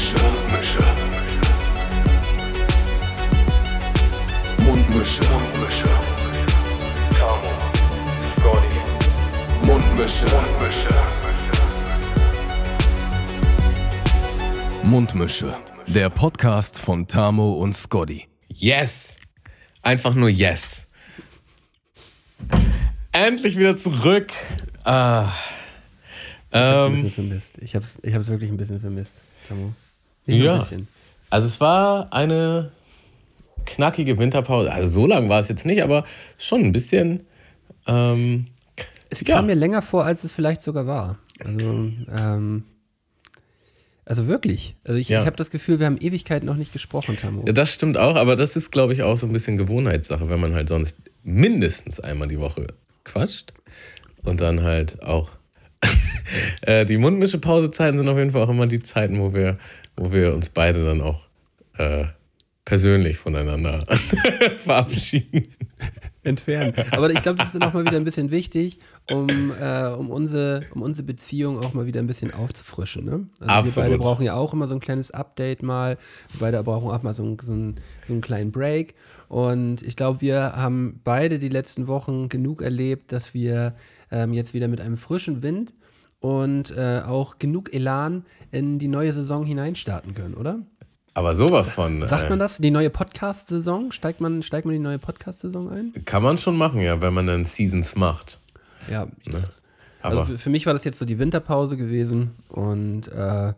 Mundmische. Mundmische. Mundmische. Tamo. Scotty. Mundmische. Mundmische. Mundmische. Der Podcast von Tamo und Scotty. Yes. Einfach nur yes. Endlich wieder zurück. Ah. Ich hab's ein Ähm, bisschen vermisst. Ich hab's, ich hab's wirklich ein bisschen vermisst, Tamo. Nicht ja. Also es war eine knackige Winterpause. Also so lang war es jetzt nicht, aber schon ein bisschen. Ähm, Es Ja. kam mir länger vor, als es vielleicht sogar war. Also, ähm, also wirklich. Also ich, Ja. ich habe das Gefühl, wir haben Ewigkeiten noch nicht gesprochen, Tamo. ja, das stimmt auch, aber das ist, glaube ich, auch so ein bisschen Gewohnheitssache, wenn man halt sonst mindestens einmal die Woche quatscht und dann halt auch. äh, die Mundmische-Pausezeiten sind auf jeden Fall auch immer die Zeiten, wo wir, wo wir uns beide dann auch äh, persönlich voneinander verabschieden. entfernen. Aber ich glaube, das ist dann auch mal wieder ein bisschen wichtig, um, äh, um, unsere, um unsere Beziehung auch mal wieder ein bisschen aufzufrischen. Ne? Also wir Absolut. beide brauchen ja auch immer so ein kleines Update mal. Wir beide brauchen auch mal so, ein, so, ein, so einen kleinen Break. Und ich glaube, wir haben beide die letzten Wochen genug erlebt, dass wir ähm, jetzt wieder mit einem frischen Wind und äh, auch genug Elan in die neue Saison hineinstarten können, oder? Aber sowas von. Sagt äh, man das? Die neue Podcast-Saison? Steigt man, steigt man in die neue Podcast-Saison ein? Kann man schon machen, ja, wenn man dann Seasons macht. Ja, Ne? Aber Also für, für mich war das jetzt so die Winterpause gewesen und äh,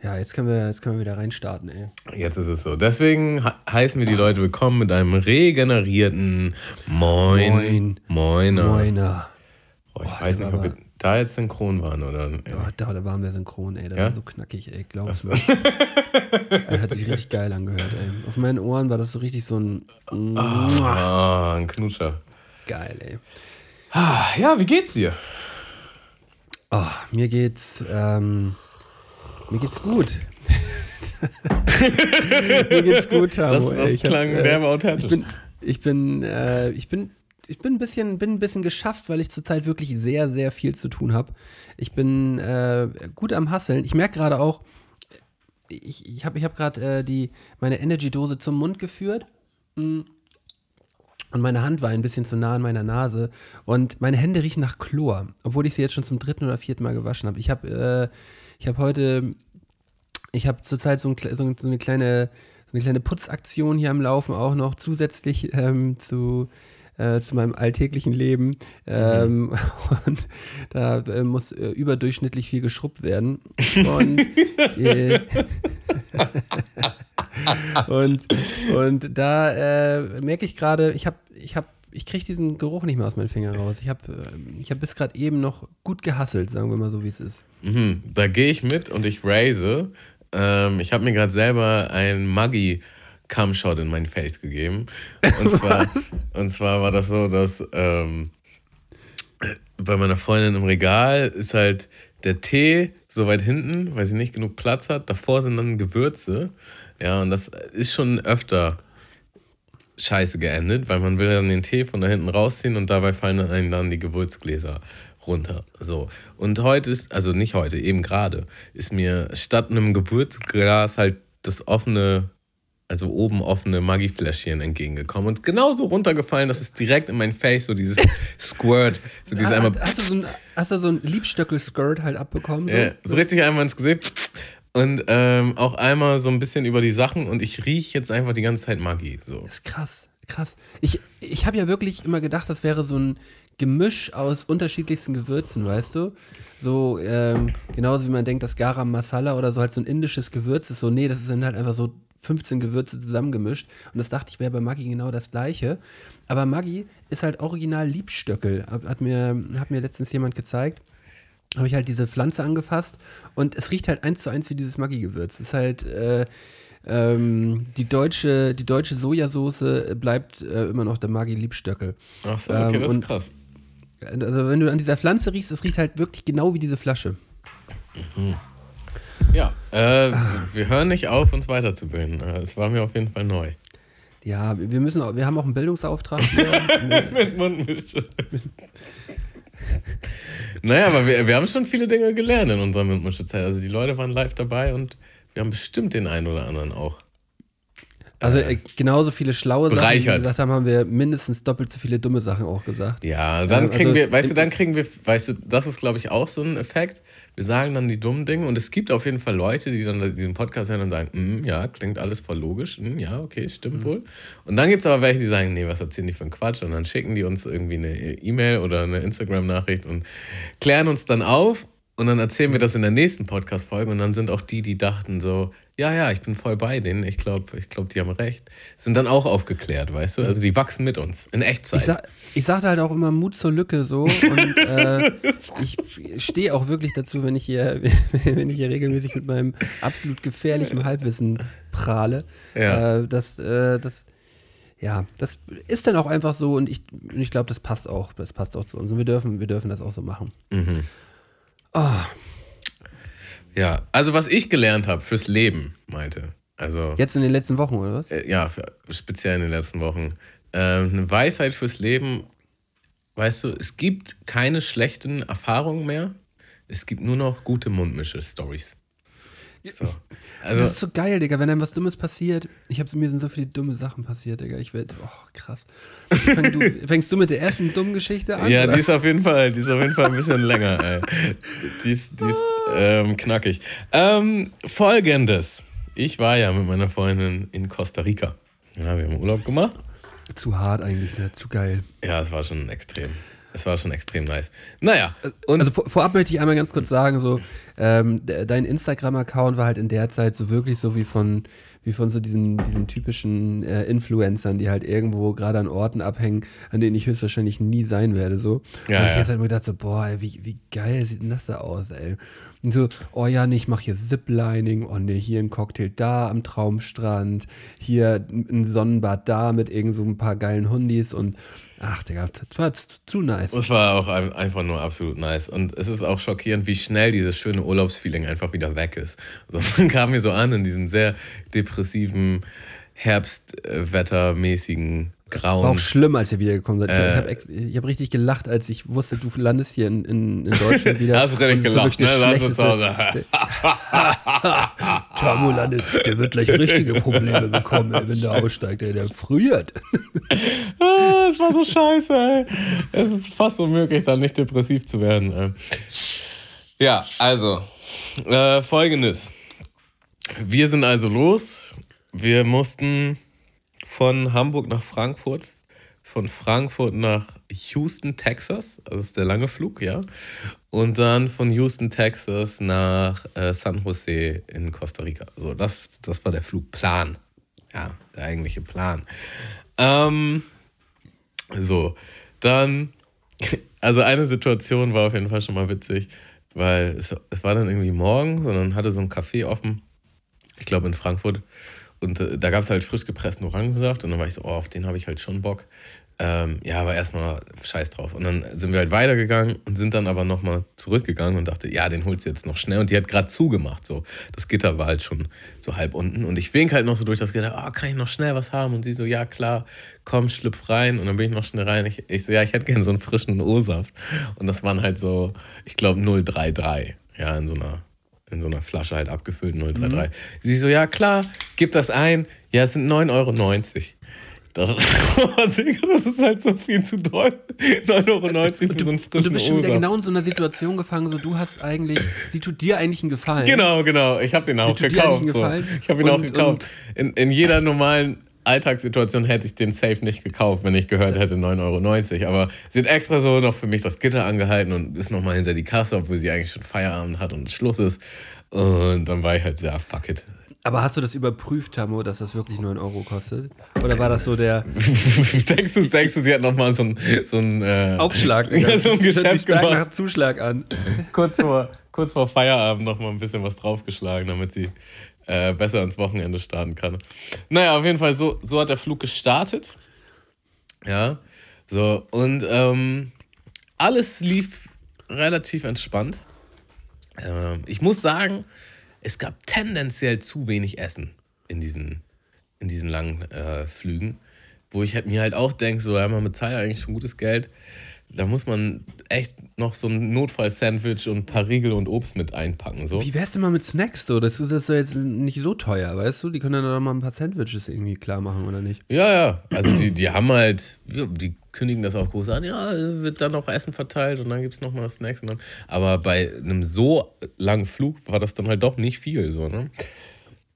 ja, jetzt können wir, jetzt können wir wieder reinstarten, ey. jetzt ist es so. Deswegen he- heißen wir die Leute willkommen mit einem regenerierten Moin. Moin. Moiner. Moiner. Oh, ich Boah, weiß nicht, ob wir da jetzt synchron waren oder. Oh, da, da waren wir synchron, ey. Der Ja? war so knackig, ey. Glaub's mir. Er hat sich richtig geil angehört, ey. Auf meinen Ohren war das so richtig so ein Ah, ein Knutscher. geil, ey. Ja, wie geht's dir? Oh, mir geht's, ähm, mir geht's gut. mir geht's gut, Tamo, Das, das Ich hab, klang äh, derbe authentisch. Ich bin, ich bin, äh, ich bin, ich bin ein bisschen, bin ein bisschen geschafft, weil ich zurzeit wirklich sehr, sehr viel zu tun habe. Ich bin äh, gut am Hasseln. Ich merke gerade auch, ich, ich habe ich hab gerade äh, die meine Energy-Dose zum Mund geführt. Mm. Und meine Hand war ein bisschen zu nah an meiner Nase. Und meine Hände riechen nach Chlor, obwohl ich sie jetzt schon zum dritten oder vierten Mal gewaschen habe. Ich habe äh, hab heute, ich habe zurzeit so, ein, so, so eine kleine so eine kleine Putzaktion hier am Laufen auch noch zusätzlich ähm, zu, äh, zu meinem alltäglichen Leben. Ähm, Und da äh, muss äh, überdurchschnittlich viel geschrubbt werden. Und, und, und da äh, merke ich gerade, ich habe, ich habe, ich kriege diesen Geruch nicht mehr aus meinen Fingern raus. Ich habe, äh, ich habe bis gerade eben noch gut gehasselt, sagen wir mal so, wie es ist. Mhm, da gehe ich mit und ich raise. Ähm, ich habe mir gerade selber ein Maggi Cumshot in mein Face gegeben. Und zwar, und zwar war das so, dass ähm, bei meiner Freundin im Regal ist halt der Tee so weit hinten, weil sie nicht genug Platz hat. Davor sind dann Gewürze. Ja, und das ist schon öfter scheiße geendet, weil man will dann den Tee von da hinten rausziehen und dabei fallen dann einem dann die Gewürzgläser runter. So. Und heute ist, also nicht heute, eben gerade, ist mir statt einem Gewürzglas halt das offene, also oben offene Maggi-Fläschchen entgegengekommen und genauso runtergefallen, dass es direkt in mein Face so dieses Squirt, so dieses einmal hast, du so ein, hast du so ein Liebstöckel-Skirt halt abbekommen? So? ja, so richtig einmal ins Gesicht. Und ähm, auch einmal so ein bisschen über die Sachen und ich rieche jetzt einfach die ganze Zeit Maggi. So. Das ist krass, krass. Ich, ich habe ja wirklich immer gedacht, das wäre so ein Gemisch aus unterschiedlichsten Gewürzen, weißt du? So, ähm, genauso wie man denkt, dass Garam Masala oder so halt so ein indisches Gewürz ist. So, nee, das sind halt einfach so 15 Gewürze zusammengemischt. Und das dachte ich, wäre bei Maggi genau das gleiche. Aber Maggi ist halt original Liebstöckel. Hat, mir, hat mir letztens jemand gezeigt. Habe ich halt diese Pflanze angefasst und es riecht halt eins zu eins wie dieses Maggi-Gewürz. Es ist halt, äh, ähm, die deutsche, die deutsche Sojasauce bleibt äh, immer noch der Maggi-Liebstöckel. Ach so, okay, Ähm, das ist krass. Also wenn du an dieser Pflanze riechst, es riecht halt wirklich genau wie diese Flasche. Ja, äh, wir hören nicht auf, uns weiterzubilden. Äh, Es war mir auf jeden Fall neu. Ja, wir müssen auch, wir haben auch einen Bildungsauftrag. Mit Mundmische. naja, aber wir, wir haben schon viele Dinge gelernt in unserer Mundmischezeit. Also die Leute waren live dabei und wir haben bestimmt den einen oder anderen auch. Also äh, genauso viele schlaue Sachen, die wir bereichert. gesagt haben, haben wir mindestens doppelt so viele dumme Sachen auch gesagt. Ja, dann kriegen also- wir, weißt du, dann kriegen wir, weißt du, das ist, glaube ich, auch so ein Effekt. Wir sagen dann die dummen Dinge und es gibt auf jeden Fall Leute, die dann diesen Podcast hören und sagen, "Mm, ja, klingt alles voll logisch, mm, ja, okay, Mhm. stimmt wohl. Und dann gibt es aber welche, die sagen, nee, was erzählen die für einen Quatsch? Und dann schicken die uns irgendwie eine E-Mail oder eine Instagram-Nachricht und klären uns dann auf und dann erzählen Mhm. wir das in der nächsten Podcast-Folge und dann sind auch die, die dachten so, ja, ja, ich bin voll bei denen, ich glaube, ich glaub, die haben recht, sind dann auch aufgeklärt, weißt du? Also die wachsen mit uns in Echtzeit. Ich, sag, ich sagte halt auch immer Mut zur Lücke so und äh, ich stehe auch wirklich dazu, wenn ich hier, wenn ich hier regelmäßig mit meinem absolut gefährlichen Halbwissen prahle. Ja. Äh, das, äh, das, ja, das ist dann auch einfach so und ich, ich glaube, das passt auch. Das passt auch zu uns. Und wir dürfen, wir dürfen das auch so machen. Ja, also was ich gelernt habe fürs Leben, meinte. Also, Jetzt in den letzten Wochen, oder was? äh, ja, speziell in den letzten Wochen. Ähm, eine Weisheit fürs Leben, weißt du, es gibt keine schlechten Erfahrungen mehr. Es gibt nur noch gute Mundmische-Stories. So. das Also, ist so geil, Digga, wenn einem was Dummes passiert. Ich hab, mir sind so viele dumme Sachen passiert, Digga. Ich werde, oh, krass. Fäng du, fängst du mit der ersten dummen Geschichte an? ja, oder? die ist auf jeden Fall, die ist auf jeden Fall ein bisschen länger, ey. Die ist, die ist ähm, knackig. Ähm, Folgendes. Ich war ja mit meiner Freundin in Costa Rica. Ja, wir haben Urlaub gemacht. Zu hart eigentlich, ne? Zu geil. Ja, es war schon extrem. Es war schon extrem nice. Naja, und also vor, vorab möchte ich einmal ganz kurz sagen, so, ähm, de- dein Instagram-Account war halt in der Zeit so wirklich so wie von, wie von so diesen, diesen typischen äh, Influencern, die halt irgendwo gerade an Orten abhängen, an denen ich höchstwahrscheinlich nie sein werde. So. Ja, und ich ja. jetzt halt mir gedacht, so, boah, ey, wie, wie geil sieht denn das da aus, ey. Und so, oh ja, nee, ich mache hier Ziplining, oh nee, hier ein Cocktail da am Traumstrand, hier ein Sonnenbad da mit irgend so ein paar geilen Hundis und ach, Digga, das war zu, nice. es war auch ein- einfach nur absolut nice. Und es ist auch schockierend, wie schnell dieses schöne Urlaubsfeeling einfach wieder weg ist. Also man kam mir so an in diesem sehr depressiven, herbstwettermäßigen, grauen. War auch schlimm, als ihr wiedergekommen seid. Ich Äh, habe ich hab richtig gelacht, als ich wusste, du landest hier in, in, in Deutschland wieder. Hast du richtig gelacht, ne? hast du zu. Hause. Tamo landet, der wird gleich richtige Probleme bekommen, ey, wenn der aussteigt, ey, der friert. Ah, es war so scheiße, ey. Es ist fast unmöglich, dann nicht depressiv zu werden. Ey. Ja, also, äh, folgendes. Wir sind also los. Wir mussten von Hamburg nach Frankfurt, von Frankfurt nach Houston, Texas, das ist der lange Flug, ja. Und dann von Houston, Texas nach äh, San Jose in Costa Rica. So, das, das war der Flugplan. Ja, der eigentliche Plan. Ähm, so, dann, also eine Situation war auf jeden Fall schon mal witzig, weil es, es war dann irgendwie morgens und dann hatte so ein Café offen, ich glaube in Frankfurt, und äh, da gab es halt frisch gepressten Orangensaft und dann war ich so, oh, auf den habe ich halt schon Bock. Ähm, ja, aber erstmal scheiß drauf. Und dann sind wir halt weitergegangen und sind dann aber nochmal zurückgegangen und dachte, ja, den holst du jetzt noch schnell. Und die hat gerade zugemacht. So. Das Gitter war halt schon so halb unten. Und ich wink halt noch so durch das Gitter, oh, kann ich noch schnell was haben? Und sie so, ja, klar, komm, schlüpf rein. Und dann bin ich noch schnell rein. Ich, ich so, ja, ich hätte gerne so einen frischen O-Saft. Und das waren halt so, ich glaube, 033. Ja, in so einer in so einer Flasche halt abgefüllt, 033. Sie so, ja klar, gib das ein. Ja, es sind 9,90 Euro. Das, das ist halt so viel zu doll. 9,90 Euro für so einen Und du frischen bist schon wieder genau in so einer Situation gefangen, so du hast eigentlich, sie tut dir eigentlich einen Gefallen. Genau, genau. Ich habe den auch gekauft. So. Ich habe ihn auch Und- gekauft. In, in jeder normalen Alltagssituation hätte ich den Safe nicht gekauft, wenn ich gehört hätte 9,90 Euro. Aber sie hat extra so noch für mich das Gitter angehalten und ist nochmal hinter die Kasse, obwohl sie eigentlich schon Feierabend hat und Schluss ist. Und dann war ich halt, ja, fuck it. Aber hast du das überprüft, Tamo, dass das wirklich 9 Euro kostet? Oder war das so der denkst, du, denkst du, sie hat nochmal so ein, so ein äh, Aufschlag? Ja, so ein Geschäft gemacht. nach Zuschlag an. kurz vor, kurz vor Feierabend nochmal ein bisschen was draufgeschlagen, damit sie äh, besser ins Wochenende starten kann. Naja, auf jeden Fall, so, so hat der Flug gestartet. Ja, so, und ähm, alles lief relativ entspannt. Ähm, ich muss sagen, es gab tendenziell zu wenig Essen in diesen, in diesen langen äh, Flügen, wo ich halt, mir halt auch denke, so, ja, man bezahlt ja eigentlich schon gutes Geld da muss man echt noch so ein Notfall-Sandwich und ein paar Riegel und Obst mit einpacken. So. Wie wär's denn mal mit Snacks so? Das ist, das ist ja jetzt nicht so teuer, weißt du? Die können dann doch mal ein paar Sandwiches irgendwie klar machen, oder nicht? Ja, ja. Also die, die haben halt, die kündigen das auch groß an, ja, wird dann auch Essen verteilt und dann gibt es nochmal Snacks. Und dann, aber bei einem so langen Flug war das dann halt doch nicht viel. So, ne?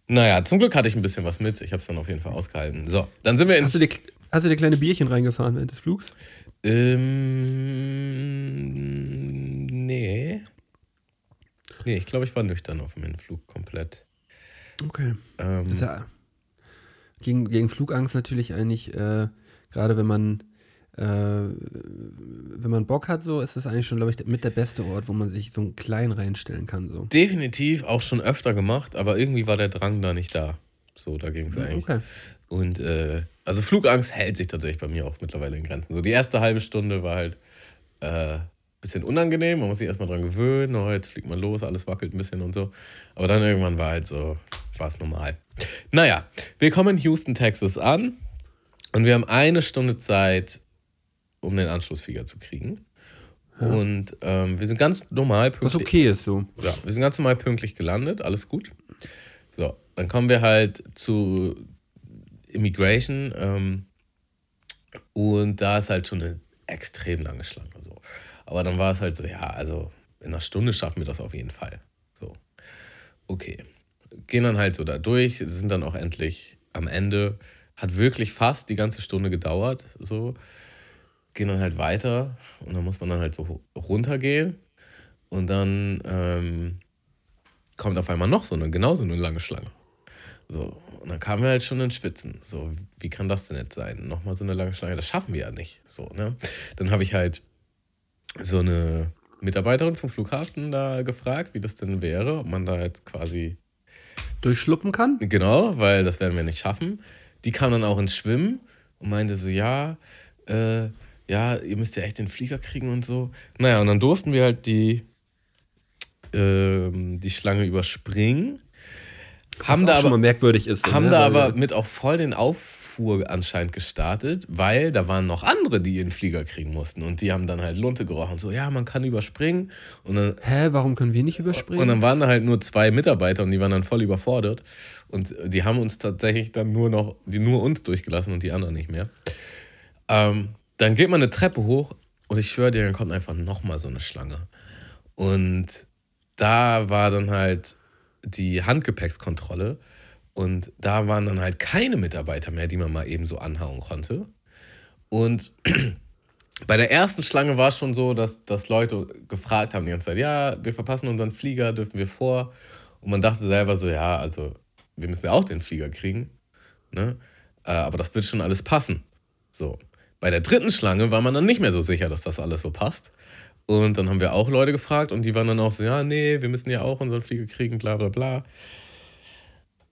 Naja, zum Glück hatte ich ein bisschen was mit. Ich habe es dann auf jeden Fall ausgehalten. So, dann sind wir in. Hast du dir, hast du dir kleine Bierchen reingefahren während des Flugs? Ähm, nee. Nee, ich glaube, ich war nüchtern auf dem Hinflug komplett. Okay. Ähm, Das ist ja gegen, gegen Flugangst natürlich eigentlich, äh, gerade wenn man äh, wenn man Bock hat, so ist das eigentlich schon, glaube ich, mit der beste Ort, wo man sich so einen kleinen reinstellen kann. So. definitiv auch schon öfter gemacht, aber irgendwie war der Drang da nicht da. So, da ging es eigentlich. Okay. Und äh, also Flugangst hält sich tatsächlich bei mir auch mittlerweile in Grenzen. So die erste halbe Stunde war halt äh, bisschen unangenehm, man muss sich erstmal dran gewöhnen, oh, jetzt fliegt man los, alles wackelt ein bisschen und so. Aber dann irgendwann war halt so, war es normal. Naja, wir kommen in Houston, Texas an und wir haben eine Stunde Zeit, um den Anschlussflieger zu kriegen. Und ähm, wir sind ganz normal Was okay ist so. ja, wir sind ganz normal pünktlich gelandet, alles gut. So, dann kommen wir halt zu Immigration ähm, und da ist halt schon eine extrem lange Schlange. So. Aber dann war es halt so, ja, also in einer Stunde schaffen wir das auf jeden Fall. So, okay. Gehen dann halt so da durch, sind dann auch endlich am Ende. Hat wirklich fast die ganze Stunde gedauert. So, gehen dann halt weiter und dann muss man dann halt so runtergehen und dann ähm, kommt auf einmal noch so eine, genauso eine lange Schlange. So, und dann kamen wir halt schon in Schwitzen. So, wie kann das denn jetzt sein? Nochmal so eine lange Schlange, das schaffen wir ja nicht. So, ne? Dann habe ich halt so eine Mitarbeiterin vom Flughafen da gefragt, wie das denn wäre, ob man da jetzt quasi Durchschluppen kann? Genau, weil das werden wir nicht schaffen. Die kam dann auch ins Schwimmen und meinte so, ja, äh, ja, ihr müsst ja echt den Flieger kriegen und so. Naja, und dann durften wir halt die, ähm, die Schlange überspringen. Haben Was da auch schon mal aber, merkwürdig ist. haben ne? da aber mit auch voll den Auffuhr anscheinend gestartet, weil da waren noch andere, die ihren Flieger kriegen mussten. Und die haben dann halt Lunte gerochen. So, ja, man kann überspringen. Und dann Hä, warum können wir nicht überspringen? und dann waren da halt nur zwei Mitarbeiter und die waren dann voll überfordert. Und die haben uns tatsächlich dann nur noch, die nur uns durchgelassen und die anderen nicht mehr. Ähm, dann geht man eine Treppe hoch und ich schwöre dir, dann kommt einfach nochmal so eine Schlange. Und da war dann halt die Handgepäckskontrolle. Und da waren dann halt keine Mitarbeiter mehr, die man mal eben so anhauen konnte. Und bei der ersten Schlange war es schon so, dass, dass Leute gefragt haben die ganze Zeit, ja, wir verpassen unseren Flieger, dürfen wir vor? Und man dachte selber so, ja, also wir müssen ja auch den Flieger kriegen. Ne? Äh, aber das wird schon alles passen. So. Bei der dritten Schlange war man dann nicht mehr so sicher, dass das alles so passt. Und dann haben wir auch Leute gefragt und die waren dann auch so, ja, nee, wir müssen ja auch unseren Flieger kriegen, bla bla bla.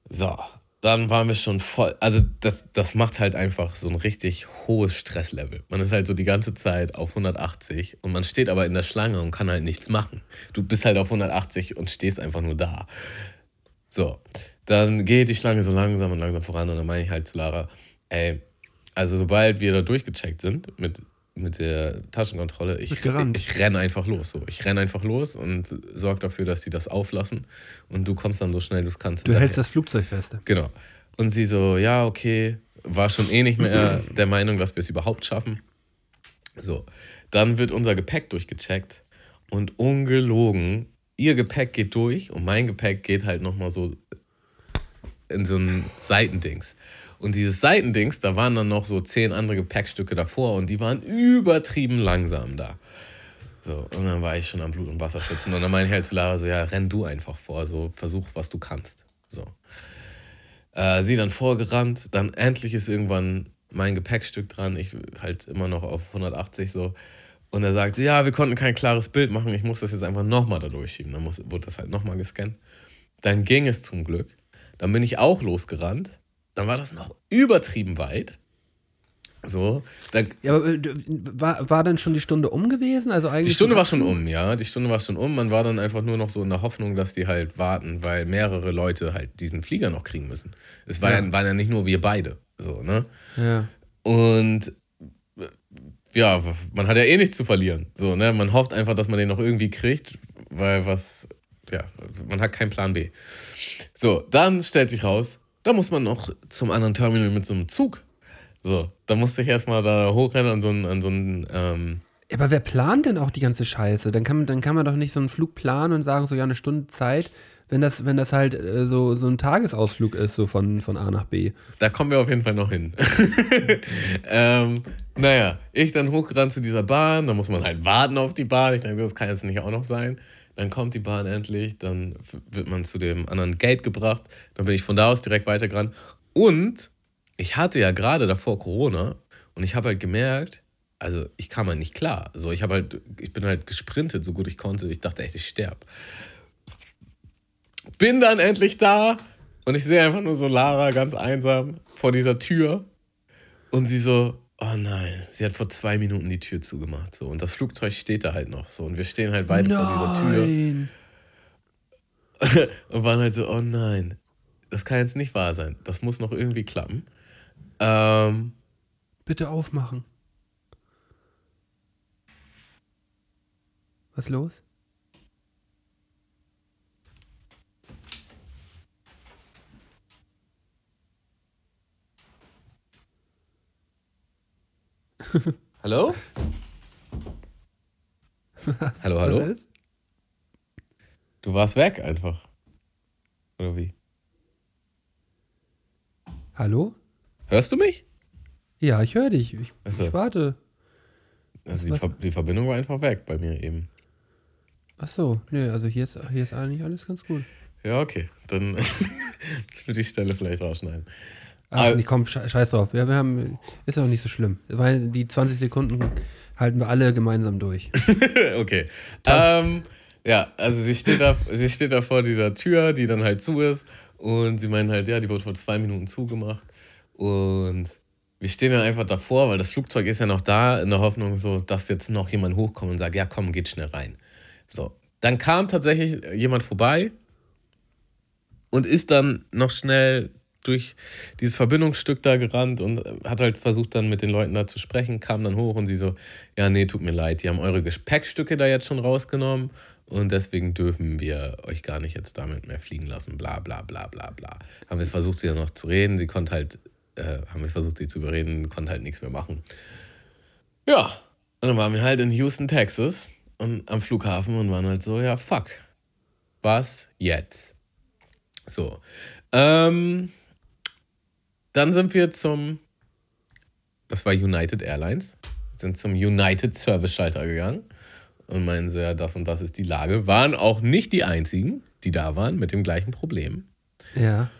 So, dann waren wir schon voll. Also, das, das macht halt einfach so ein richtig hohes Stresslevel. Man ist halt so die ganze Zeit auf 180 und man steht aber in der Schlange und kann halt nichts machen. Du bist halt auf 180 und stehst einfach nur da. So, dann geht die Schlange so langsam und langsam voran und dann meine ich halt zu Lara, ey, also sobald wir da durchgecheckt sind mit, mit der Taschenkontrolle, ich, gerannt. ich renne einfach los. So. Ich renne einfach los und sorge dafür, dass die das auflassen und du kommst dann so schnell du es kannst. du hältst hinterher. das Flugzeug fest. Genau. Und sie so, ja, okay, war schon eh nicht mehr der Meinung, dass wir es überhaupt schaffen. So, dann wird unser Gepäck durchgecheckt und ungelogen, ihr Gepäck geht durch und mein Gepäck geht halt nochmal so in so ein Seitendings. Und dieses Seitendings, da waren dann noch so zehn andere Gepäckstücke davor und die waren übertrieben langsam da. So, und dann war ich schon am Blut- und Wasser schwitzen. Und dann meine ich halt zu Lara so, ja, renn du einfach vor, so versuch, was du kannst. So. Äh, sie dann vorgerannt, dann endlich ist irgendwann mein Gepäckstück dran, ich halt immer noch auf 180 so. Und er sagte, ja, wir konnten kein klares Bild machen, ich muss das jetzt einfach nochmal da durchschieben. Dann muss, wurde das halt nochmal gescannt. Dann ging es zum Glück. Dann bin ich auch losgerannt. Dann war das noch übertrieben weit. So, dann, Ja, aber äh, war, war dann schon die Stunde um gewesen? Also eigentlich die Stunde war schon um, ja. Die Stunde war schon um. Man war dann einfach nur noch so in der Hoffnung, dass die halt warten, weil mehrere Leute halt diesen Flieger noch kriegen müssen. Es war ja. waren ja nicht nur wir beide. So, ne? Ja. Und ja, man hat ja eh nichts zu verlieren. So, ne? Man hofft einfach, dass man den noch irgendwie kriegt, weil was, ja, man hat keinen Plan B. So, dann stellt sich raus, da muss man noch zum anderen Terminal mit so einem Zug. So, da musste ich erstmal da hochrennen an so einen, an so einen ähm, aber wer plant denn auch die ganze Scheiße? Dann kann, dann kann man doch nicht so einen Flug planen und sagen, so ja, eine Stunde Zeit, wenn das, wenn das halt äh, so, so ein Tagesausflug ist, so von, von A nach B. Da kommen wir auf jeden Fall noch hin. ähm, naja, ich dann hochgerannt zu dieser Bahn, da muss man halt warten auf die Bahn. Ich denke, das kann jetzt nicht auch noch sein. Dann kommt die Bahn endlich, dann wird man zu dem anderen Gate gebracht. Dann bin ich von da aus direkt weitergerannt. Und ich hatte ja gerade davor Corona und ich habe halt gemerkt, also ich kam halt nicht klar. So, ich habe halt, ich bin halt gesprintet, so gut ich konnte. Ich dachte echt, ich sterbe. Bin dann endlich da und ich sehe einfach nur so Lara ganz einsam vor dieser Tür und sie so, oh nein, sie hat vor zwei Minuten die Tür zugemacht. So, und das Flugzeug steht da halt noch so und wir stehen halt beide nein. vor dieser Tür. und waren halt so, oh nein, das kann jetzt nicht wahr sein. Das muss noch irgendwie klappen. Ähm, Bitte aufmachen. Was los? hallo? hallo, hallo? Du warst weg einfach. Oder wie? Hallo? Hörst du mich? Ja, ich höre dich. Ich, also, ich warte. Also die, Ver die, Verbindung war einfach weg bei mir eben. Ach so, nö, also hier ist, hier ist eigentlich alles ganz gut. Ja, okay. Dann müssen wir die Stelle vielleicht rausschneiden. Ach, nee, komm, scheiß drauf. Wir, wir haben, ist auch nicht so schlimm. Weil die 20 Sekunden halten wir alle gemeinsam durch. okay. Ähm, ja, also sie steht, da, sie steht da vor dieser Tür, die dann halt zu ist. Und sie meinen halt, ja, die wurde vor zwei Minuten zugemacht. Und wir stehen dann einfach davor, weil das Flugzeug ist ja noch da, in der Hoffnung, so, dass jetzt noch jemand hochkommt und sagt, ja, komm, geht schnell rein. So. Dann kam tatsächlich jemand vorbei und ist dann noch schnell durch dieses Verbindungsstück da gerannt und hat halt versucht dann mit den Leuten da zu sprechen, kam dann hoch und sie so, ja, nee, tut mir leid, die haben eure Gepäckstücke da jetzt schon rausgenommen und deswegen dürfen wir euch gar nicht jetzt damit mehr fliegen lassen, bla bla bla bla bla. Haben wir versucht, sie dann noch zu reden, sie konnte halt, äh, haben wir versucht, sie zu überreden, konnte halt nichts mehr machen. Ja, und dann waren wir halt in Houston, Texas und am Flughafen und waren halt so, ja, fuck, was jetzt? So, ähm, dann sind wir zum, das war United Airlines, sind zum United Service Schalter gegangen und meinen sie, ja, das und das ist die Lage. Waren auch nicht die einzigen, die da waren mit dem gleichen Problem. Ja.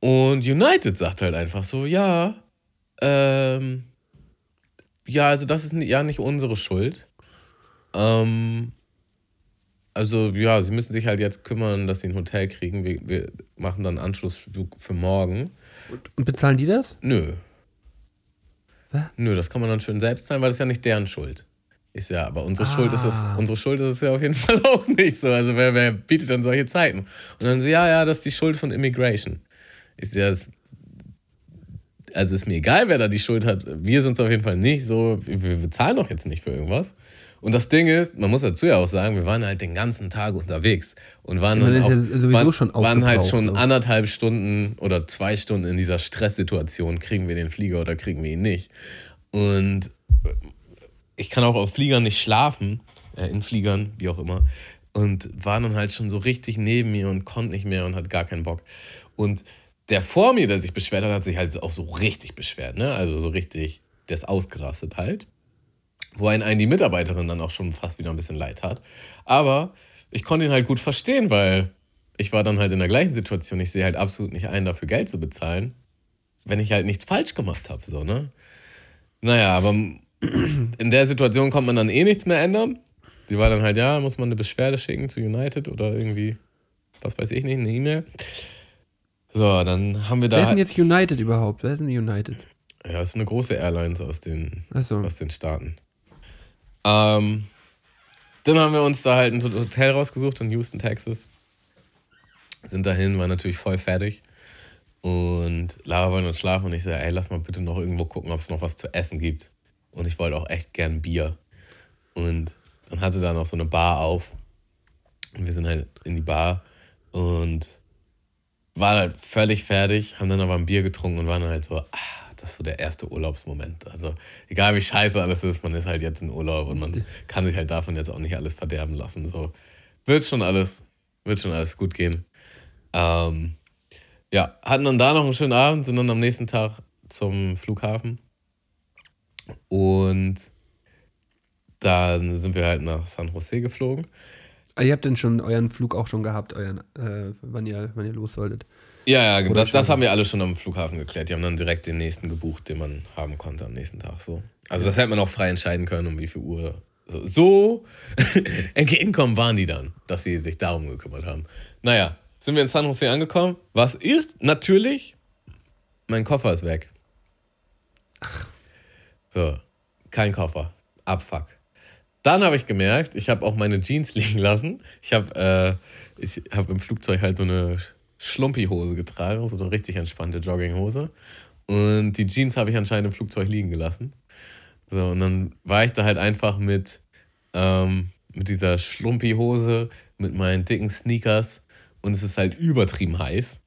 Und United sagt halt einfach so, ja, ähm, ja, also das ist ja nicht unsere Schuld. Ähm, also ja, sie müssen sich halt jetzt kümmern, dass sie ein Hotel kriegen. Wir, wir machen dann Anschlussflug für morgen. Und bezahlen die das? Nö. Was? Nö, das kann man dann schön selbst zahlen, weil das ist ja nicht deren Schuld. Ist ja, aber unsere ah. Schuld ist es, unsere Schuld ist es ja auf jeden Fall auch nicht so. Also wer, wer bietet dann solche Zeiten? Und dann so, ja, ja, das ist die Schuld von Immigration. Ist ja also ist mir egal, wer da die Schuld hat. Wir sind es auf jeden Fall nicht so. Wir bezahlen doch jetzt nicht für irgendwas. Und das Ding ist, man muss dazu ja auch sagen, wir waren halt den ganzen Tag unterwegs und waren, dann auch, ja waren, schon waren halt schon so. anderthalb Stunden oder zwei Stunden in dieser Stresssituation, kriegen wir den Flieger oder kriegen wir ihn nicht. Und ich kann auch auf Fliegern nicht schlafen, äh, in Fliegern, wie auch immer. Und war dann halt schon so richtig neben mir und konnte nicht mehr und hat gar keinen Bock. Und der vor mir, der sich beschwert hat, hat sich halt auch so richtig beschwert, ne? Also so richtig, der ist ausgerastet halt wo einen, einen die Mitarbeiterin dann auch schon fast wieder ein bisschen leid hat. Aber ich konnte ihn halt gut verstehen, weil ich war dann halt in der gleichen Situation. Ich sehe halt absolut nicht ein, dafür Geld zu bezahlen, wenn ich halt nichts falsch gemacht habe. So, ne? Naja, aber in der Situation kommt man dann eh nichts mehr ändern. Die war dann halt, ja, muss man eine Beschwerde schicken zu United oder irgendwie, was weiß ich nicht, eine E-Mail. So, dann haben wir da. Wer ist denn jetzt United überhaupt? Wer ist denn United? Ja, das ist eine große Airline aus den, so. aus den Staaten. Ähm, dann haben wir uns da halt ein Hotel rausgesucht in Houston, Texas. Sind dahin, waren natürlich voll fertig. Und Lara wollte uns schlafen und ich so, ey, lass mal bitte noch irgendwo gucken, ob es noch was zu essen gibt. und ich wollte auch echt gern Bier. Und dann hatte da noch so eine Bar auf. Und wir sind halt in die Bar und waren halt völlig fertig, haben dann aber ein Bier getrunken und waren halt so, ah, das ist so der erste Urlaubsmoment. Also egal wie scheiße alles ist, man ist halt jetzt in Urlaub und man kann sich halt davon jetzt auch nicht alles verderben lassen. So wird schon alles, wird schon alles gut gehen. Ähm, ja, hatten dann da noch einen schönen Abend, sind dann am nächsten Tag zum Flughafen und dann sind wir halt nach San Jose geflogen. Ah, ihr habt denn schon euren Flug auch schon gehabt, euren, äh, wann, ihr, wann ihr los solltet? Ja, ja, das, das haben wir alle schon am Flughafen geklärt. Die haben dann direkt den nächsten gebucht, den man haben konnte am nächsten Tag. So. Also das hätte man auch frei entscheiden können, um wie viel Uhr. So, so entgegenkommen waren die dann, dass sie sich darum gekümmert haben. Naja, sind wir in San Jose angekommen. Was ist? Natürlich, mein Koffer ist weg. So, kein Koffer. Abfuck. Dann habe ich gemerkt, ich habe auch meine Jeans liegen lassen. Ich habe äh, ich hab im Flugzeug halt so eine Schlumpi-Hose getragen, so eine richtig entspannte Jogginghose. Und die Jeans habe ich anscheinend im Flugzeug liegen gelassen. So, und dann war ich da halt einfach mit, ähm, mit dieser Schlumpi-Hose, mit meinen dicken Sneakers und es ist halt übertrieben heiß.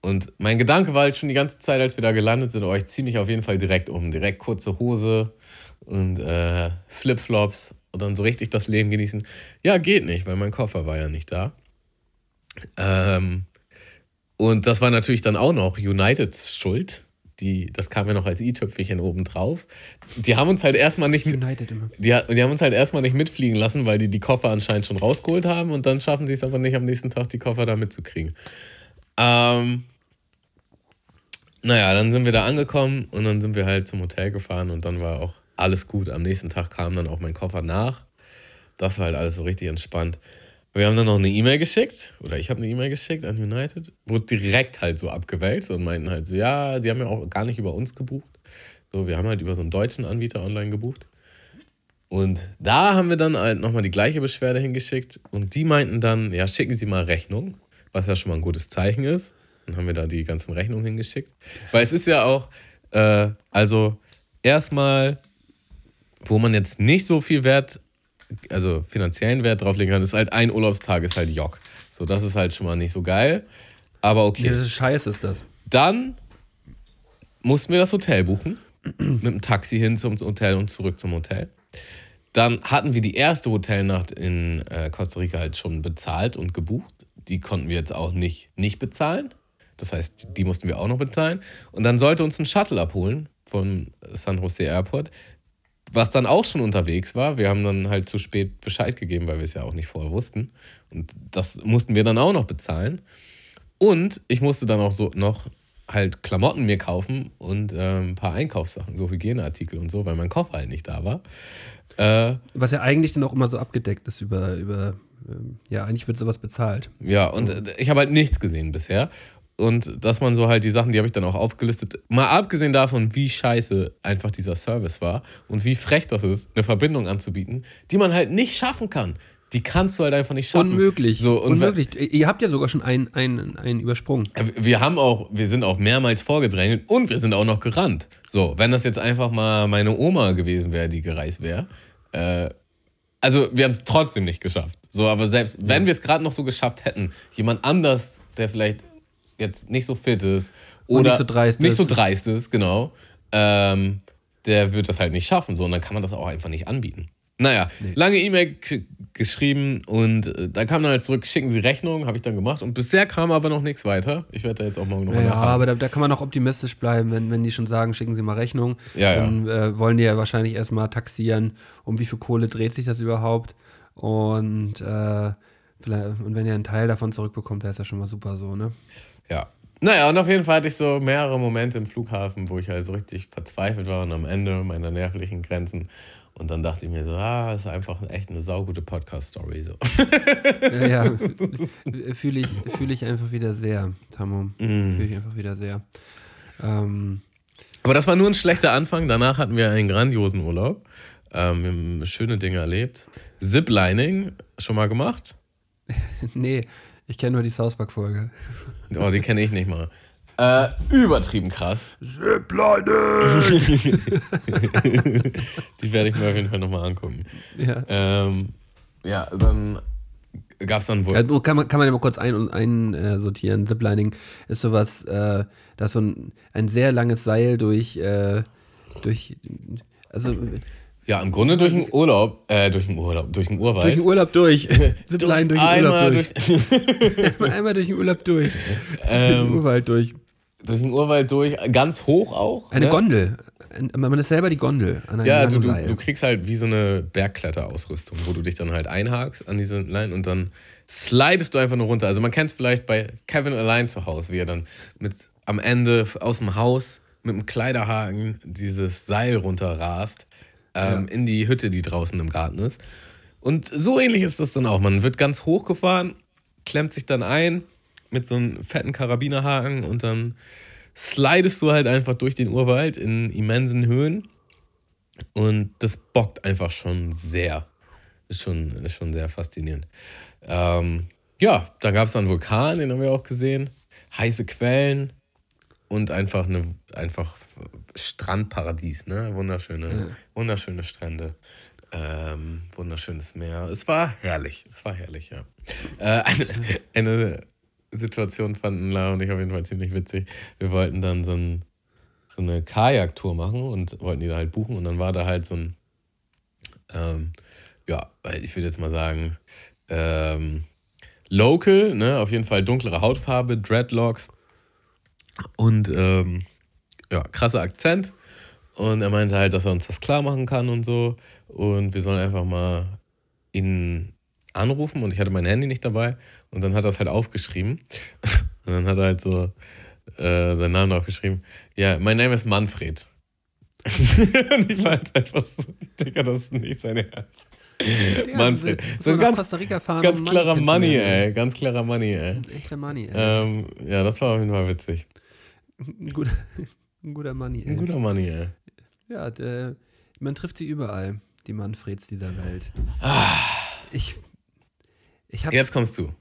Und mein Gedanke war halt schon die ganze Zeit, als wir da gelandet sind, oh, ich ziehe mich auf jeden Fall direkt um. Direkt kurze Hose und äh, Flipflops und dann so richtig das Leben genießen. Ja, geht nicht, weil mein Koffer war ja nicht da. Ähm, und das war natürlich dann auch noch Uniteds Schuld. Die, das kam ja noch als i-Tüpfelchen oben drauf. Die haben uns halt erstmal nicht. United immer. Die, die haben uns halt erstmal nicht mitfliegen lassen, weil die die Koffer anscheinend schon rausgeholt haben und dann schaffen sie es aber nicht am nächsten Tag, die Koffer da mitzukriegen. Ähm, naja, dann sind wir da angekommen und dann sind wir halt zum Hotel gefahren und dann war auch alles gut. Am nächsten Tag kam dann auch mein Koffer nach. Das war halt alles so richtig entspannt. Wir haben dann noch eine E-Mail geschickt, oder ich habe eine E-Mail geschickt an United, wurde direkt halt so abgewälzt und meinten halt so, ja, die haben ja auch gar nicht über uns gebucht. So, wir haben halt über so einen deutschen Anbieter online gebucht. Und da haben wir dann halt nochmal die gleiche Beschwerde hingeschickt und die meinten dann, ja, schicken Sie mal Rechnung, was ja schon mal ein gutes Zeichen ist. Dann haben wir da die ganzen Rechnungen hingeschickt. Weil es ist ja auch, äh, also erstmal, wo man jetzt nicht so viel Wert, also finanziellen Wert drauflegen kann, ist halt ein Urlaubstag ist halt Jock. So, das ist halt schon mal nicht so geil. Aber okay. Ja, das ist scheiße, ist das. Dann mussten wir das Hotel buchen. mit dem Taxi hin zum Hotel und zurück zum Hotel. Dann hatten wir die erste Hotelnacht in äh, Costa Rica halt schon bezahlt und gebucht. Die konnten wir jetzt auch nicht, nicht bezahlen. Das heißt, die mussten wir auch noch bezahlen. Und dann sollte uns ein Shuttle abholen vom San Jose Airport, was dann auch schon unterwegs war. Wir haben dann halt zu spät Bescheid gegeben, weil wir es ja auch nicht vorher wussten. Und das mussten wir dann auch noch bezahlen. Und ich musste dann auch so noch halt Klamotten mir kaufen und äh, ein paar Einkaufssachen, so Hygieneartikel und so, weil mein Koffer halt nicht da war. Äh, Was ja eigentlich dann auch immer so abgedeckt ist über, über ähm, ja, eigentlich wird sowas bezahlt. ja, und äh, ich habe halt nichts gesehen bisher. Und dass man so halt die Sachen, die habe ich dann auch aufgelistet, mal abgesehen davon, wie scheiße einfach dieser Service war und wie frech das ist, eine Verbindung anzubieten, die man halt nicht schaffen kann. Die kannst du halt einfach nicht schaffen. Unmöglich. So, Unmöglich. Ihr habt ja sogar schon einen, einen, einen übersprungen. Wir haben auch, wir sind auch mehrmals vorgedrängelt und wir sind auch noch gerannt. So, wenn das jetzt einfach mal meine Oma gewesen wäre, die gereist wäre, äh, also wir haben es trotzdem nicht geschafft. So, aber selbst wenn wir es gerade noch so geschafft hätten, jemand anders, der vielleicht jetzt nicht so fit ist Und oder nicht so dreist nicht ist. so dreist ist, genau, ähm, der wird das halt nicht schaffen. So, und dann kann man das auch einfach nicht anbieten. Naja, lange E-Mail geschrieben und äh, da kam dann halt zurück, schicken Sie Rechnung, habe ich dann gemacht und bisher kam aber noch nichts weiter. Ich werde da jetzt auch morgen nochmal Ja, aber da, da kann man auch optimistisch bleiben, wenn, wenn die schon sagen, schicken Sie mal Rechnung. Ja, ja. Dann äh, wollen die ja wahrscheinlich erstmal taxieren, um wie viel Kohle dreht sich das überhaupt. Und, äh, und wenn ihr einen Teil davon zurückbekommt, wäre es ja schon mal super so, ne? Ja. Naja, und auf jeden Fall hatte ich so mehrere Momente im Flughafen, wo ich halt so richtig verzweifelt war und am Ende meiner nervlichen Grenzen. Und dann dachte ich mir so, ah, das ist einfach echt eine saugute Podcast-Story. So. Ja, ja fühle ich, fühl ich einfach wieder sehr, Tammo. Mm. Fühle ich einfach wieder sehr. Ähm, Aber das war nur ein schlechter Anfang. Danach hatten wir einen grandiosen Urlaub. Ähm, wir haben schöne Dinge erlebt. Ziplining, schon mal gemacht? nee, ich kenne nur die South Park-Folge. Oh, die kenne ich nicht mal. Äh, übertrieben krass. Zipline! Die werde ich mir auf jeden Fall nochmal angucken. ja. Ähm, ja, dann gab es dann wohl. Also kann, man, kann man ja mal kurz ein, ein äh. Ziplining ist sowas, äh, da ist so ein, ein sehr langes Seil durch, äh, durch also Ja, im Grunde durch den Urlaub, äh, durch den Urlaub, durch den Urwald. durch den Urlaub durch. Zipline durch den einmal Urlaub durch. Einmal durch den Urlaub durch. durch den Ähm, Urwald durch. durch den Urwald durch, ganz hoch auch. Eine ne? Gondel. Man ist selber die Gondel an einem Ja, du, du, du kriegst halt wie so eine Bergkletterausrüstung, wo du dich dann halt einhakst an diese Line und dann slidest du einfach nur runter. Also man kennt es vielleicht bei Kevin allein zu Hause, wie er dann mit am Ende aus dem Haus mit einem Kleiderhaken dieses Seil runterrast ähm, in die Hütte, die draußen im Garten ist. Und so ähnlich ist das dann auch. Man wird ganz hoch gefahren, klemmt sich dann ein mit so einem fetten Karabinerhaken und dann slidest du halt einfach durch den Urwald in immensen Höhen. Und das bockt einfach schon sehr. Ist schon, ist schon sehr faszinierend. Ähm, ja, dann gab es dann einen Vulkan, den haben wir auch gesehen. Heiße Quellen und einfach eine einfach Strandparadies, ne? Wunderschöne, wunderschöne Strände. Ähm, wunderschönes Meer. Es war herrlich. Es war herrlich, ja. Äh, eine, eine Situation fanden La und ich auf jeden Fall ziemlich witzig. Wir wollten dann so, ein, so eine Kajaktour machen und wollten die da halt buchen und dann war da halt so ein, ähm, ja, ich würde jetzt mal sagen, ähm, Local, ne, auf jeden Fall dunklere Hautfarbe, Dreadlocks und ähm, ja, krasser Akzent. Und er meinte halt, dass er uns das klar machen kann und so. Und wir sollen einfach mal ihn anrufen. Und ich hatte mein Handy nicht dabei. Und dann hat er es halt aufgeschrieben. Und dann hat er halt so äh, seinen Namen aufgeschrieben. Ja, mein Name ist Manfred. und ich meinte einfach so, Digga, das ist nicht sein Ernst. Ja, Manfred. So ganz, Costa Rica fahren, ganz klarer Money Money, ey. Ganz klarer Money, ey. Echter Money, ey. Ähm, ja, das war auf jeden Fall witzig. Guter, ein guter Money, ey. Ein guter Money, ey. Ja, der, man trifft sie überall, die Manfreds dieser Welt. Ich, ich habe, Jetzt kommst du.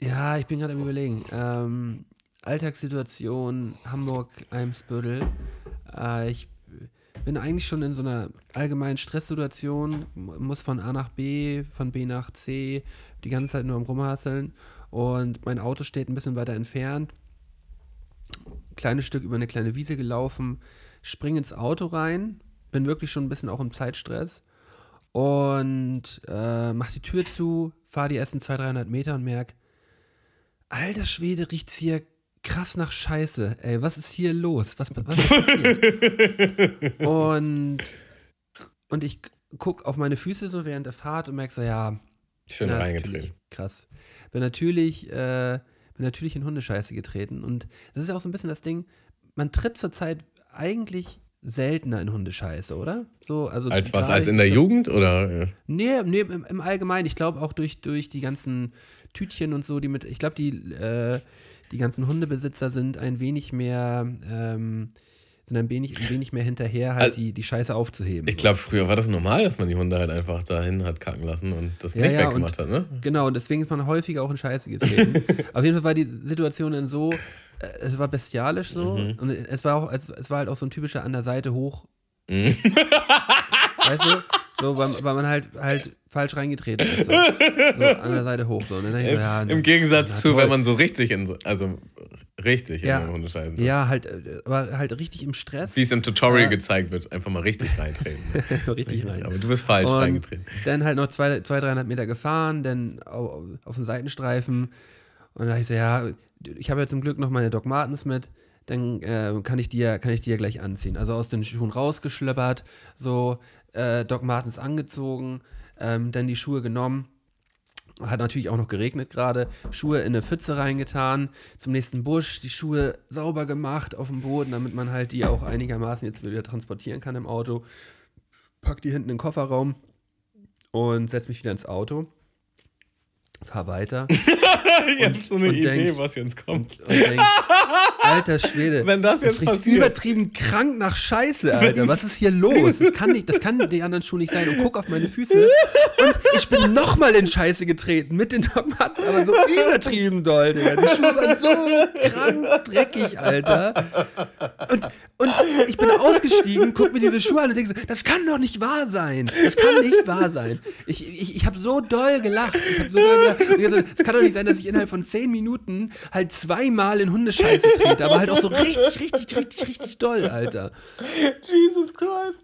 ja, ich bin gerade am überlegen. Ähm, Alltagssituation, Hamburg, Eimsbüttel. Äh, ich bin eigentlich schon in so einer allgemeinen Stresssituation, mu- muss von A nach B, von B nach C, die ganze Zeit nur am Rumhasseln. Und mein Auto steht ein bisschen weiter entfernt. Kleines Stück über eine kleine Wiese gelaufen, spring ins Auto rein, bin wirklich schon ein bisschen auch im Zeitstress und äh, mach die Tür zu, fahre die ersten 200, 300 Meter und merk, alter Schwede, riecht's hier krass nach Scheiße. Ey, was ist hier los? Was, was passiert? und, und ich guck auf meine Füße so während der Fahrt und merk so, ja, Schön ja, reingetreten. Krass. Bin natürlich, äh, bin natürlich in Hundescheiße getreten. Und das ist ja auch so ein bisschen das Ding, man tritt zurzeit eigentlich seltener in Hundescheiße, oder? So, also Als was? Als in der so- Jugend oder? äh, Nee, nee im, im Allgemeinen. Ich glaube auch durch, durch die ganzen Tütchen und so, die mit, ich glaube, die, äh, die ganzen Hundebesitzer sind ein wenig mehr, ähm, sind ein wenig, ein wenig mehr hinterher, halt Also- die, die Scheiße aufzuheben. Ich glaube, früher war das normal, dass man die Hunde halt einfach dahin hat kacken lassen und das Ja, nicht ja, weggemacht hat, ne? Genau, und deswegen ist man häufiger auch in Scheiße getreten. Auf jeden Fall war die Situation dann so, äh, es war bestialisch so Mhm. und es war auch, es, es war halt auch so ein typischer an der Seite hoch. Mhm. Weißt du? So, weil, weil man halt halt falsch reingetreten ist. So, so an der Seite hoch. So. Und dann ich so, ja, Im Gegensatz na zu, wenn man so richtig in, so- also richtig Ja. in den Hundescheißen. Ja, halt, äh, aber halt richtig im Stress. Wie es im Tutorial Ja. gezeigt wird, einfach mal richtig reintreten. richtig rein. Aber du bist falsch Und reingetreten. Dann halt noch zwei, zwei 300 Meter gefahren, dann auf, auf den Seitenstreifen. Und dann dachte ich so, ja, ich habe ja zum Glück noch meine Doc Martens mit. Dann äh, kann, ich die ja, kann ich die ja gleich anziehen. Also aus den Schuhen rausgeschleppert, so äh, Doc Martens angezogen, ähm, dann die Schuhe genommen. Hat natürlich auch noch geregnet gerade. Schuhe in eine Pfütze reingetan, zum nächsten Busch, die Schuhe sauber gemacht auf dem Boden, damit man halt die auch einigermaßen jetzt wieder transportieren kann im Auto. Pack die hinten in den Kofferraum und setz mich wieder ins Auto. Fahr weiter. ich habe so eine Idee, denk- was jetzt kommt. und denk, alter Schwede, Wenn das jetzt riecht passiert. übertrieben krank nach Scheiße, Alter. Was ist hier los? Das kann nicht, das kann die anderen Schuhe nicht sein. Und guck auf meine Füße und ich bin nochmal in Scheiße getreten mit den Doc Martens, aber so übertrieben doll, Digga. Die Schuhe waren so krank dreckig, Alter. Und, und ich bin ausgestiegen, guck mir diese Schuhe an und denke so, das kann doch nicht wahr sein. Das kann nicht wahr sein. Ich, ich, ich habe so doll gelacht. Ich habe so doll gelacht. Es kann doch nicht sein, dass ich innerhalb von zehn Minuten halt zweimal in Hundescheiße trete, aber halt auch so richtig, richtig, richtig, richtig doll, Alter. Jesus Christ.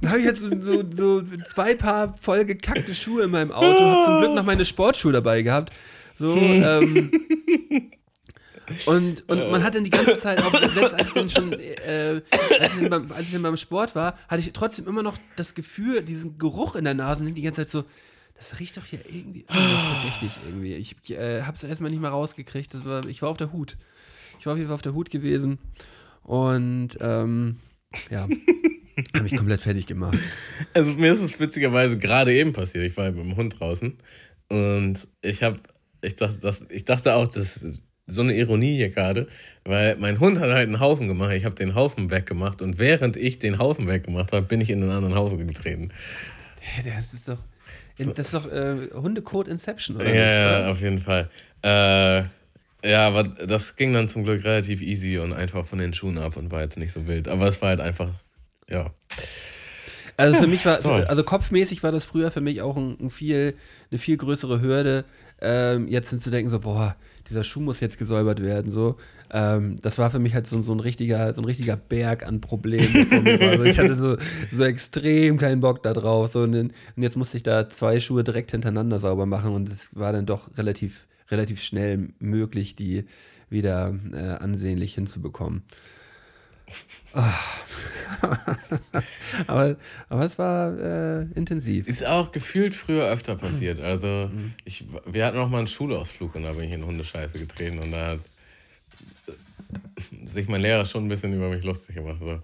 Dann habe ich jetzt so, so, so zwei Paar voll gekackte Schuhe in meinem Auto, habe zum Glück noch meine Sportschuhe dabei gehabt. So, ähm, und, und man hat dann die ganze Zeit, auch selbst als ich dann schon, äh, als, ich dann beim, als ich dann beim Sport war, hatte ich trotzdem immer noch das Gefühl, diesen Geruch in der Nase, die ganze Zeit so, das riecht doch hier irgendwie verdächtig irgendwie. Ich, äh, habe es erstmal nicht mal rausgekriegt. War, ich war auf der Hut. Ich war auf jeden Fall auf der Hut gewesen und ähm, ja, habe mich komplett fertig gemacht. Also mir ist es witzigerweise gerade eben passiert. Ich war mit dem Hund draußen und ich habe, ich dachte, das, ich dachte auch, das ist so eine Ironie hier gerade, weil mein Hund hat halt einen Haufen gemacht. Ich habe den Haufen weggemacht und während ich den Haufen weggemacht habe, bin ich in einen anderen Haufen getreten. Das ist doch, das ist doch äh, Hundecode Inception, oder? Ja, nicht, oder? auf jeden Fall. Äh, ja, aber das ging dann zum Glück relativ easy und einfach von den Schuhen ab und war jetzt nicht so wild. Aber es war halt einfach, ja. Also für mich war, also kopfmäßig war das früher für mich auch ein, ein viel, eine viel größere Hürde, ähm, jetzt zu denken so, boah, dieser Schuh muss jetzt gesäubert werden, so. Ähm, das war für mich halt so, so ein richtiger, so ein richtiger Berg an Problemen. Also ich hatte so, so extrem keinen Bock da drauf. So, und, jetzt musste ich da zwei Schuhe direkt hintereinander sauber machen und es war dann doch relativ, relativ schnell möglich, die wieder äh, ansehnlich hinzubekommen. Ah. aber, aber es war äh, intensiv. Ist auch gefühlt früher öfter passiert. Also, ich, wir hatten noch mal einen Schulausflug und da bin ich in Hundescheiße getreten und da hat sich mein Lehrer schon ein bisschen über mich lustig gemacht. So,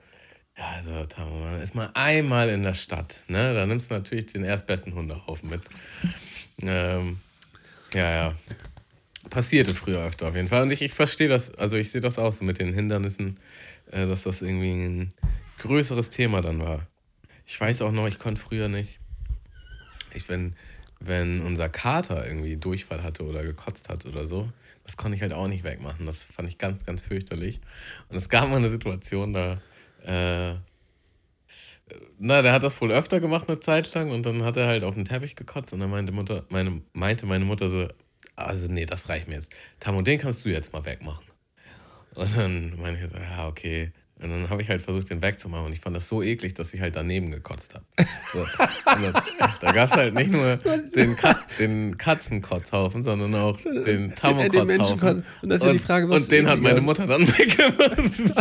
ja, also, Tamo, man ist mal einmal in der Stadt, ne? Da nimmst du natürlich den erstbesten Hundehaufen mit. Ähm, ja, ja. Passierte früher öfter auf jeden Fall. Und ich, ich verstehe das, also ich sehe das auch so mit den Hindernissen, äh, dass das irgendwie ein größeres Thema dann war. Ich weiß auch noch, ich konnte früher nicht. Ich, wenn, wenn unser Kater irgendwie Durchfall hatte oder gekotzt hat oder so, das konnte ich halt auch nicht wegmachen. Das fand ich ganz, ganz fürchterlich. Und es gab mal eine Situation, da, äh, na, der hat das wohl öfter gemacht eine Zeit lang und dann hat er halt auf den Teppich gekotzt und dann meinte, Mutter, meine, meinte meine Mutter so, also nee, das reicht mir jetzt. Tamo, den kannst du jetzt mal wegmachen. Und dann meinte ich so, ja, okay. Und dann habe ich halt versucht, den wegzumachen. Und ich fand das so eklig, dass ich halt daneben gekotzt habe. So. Und dann, da gab es halt nicht nur den, Kat den Katzenkotzhaufen, sondern auch den Tamokotzhaufen. Und ist ja Und den hat meine Mutter dann weggemacht.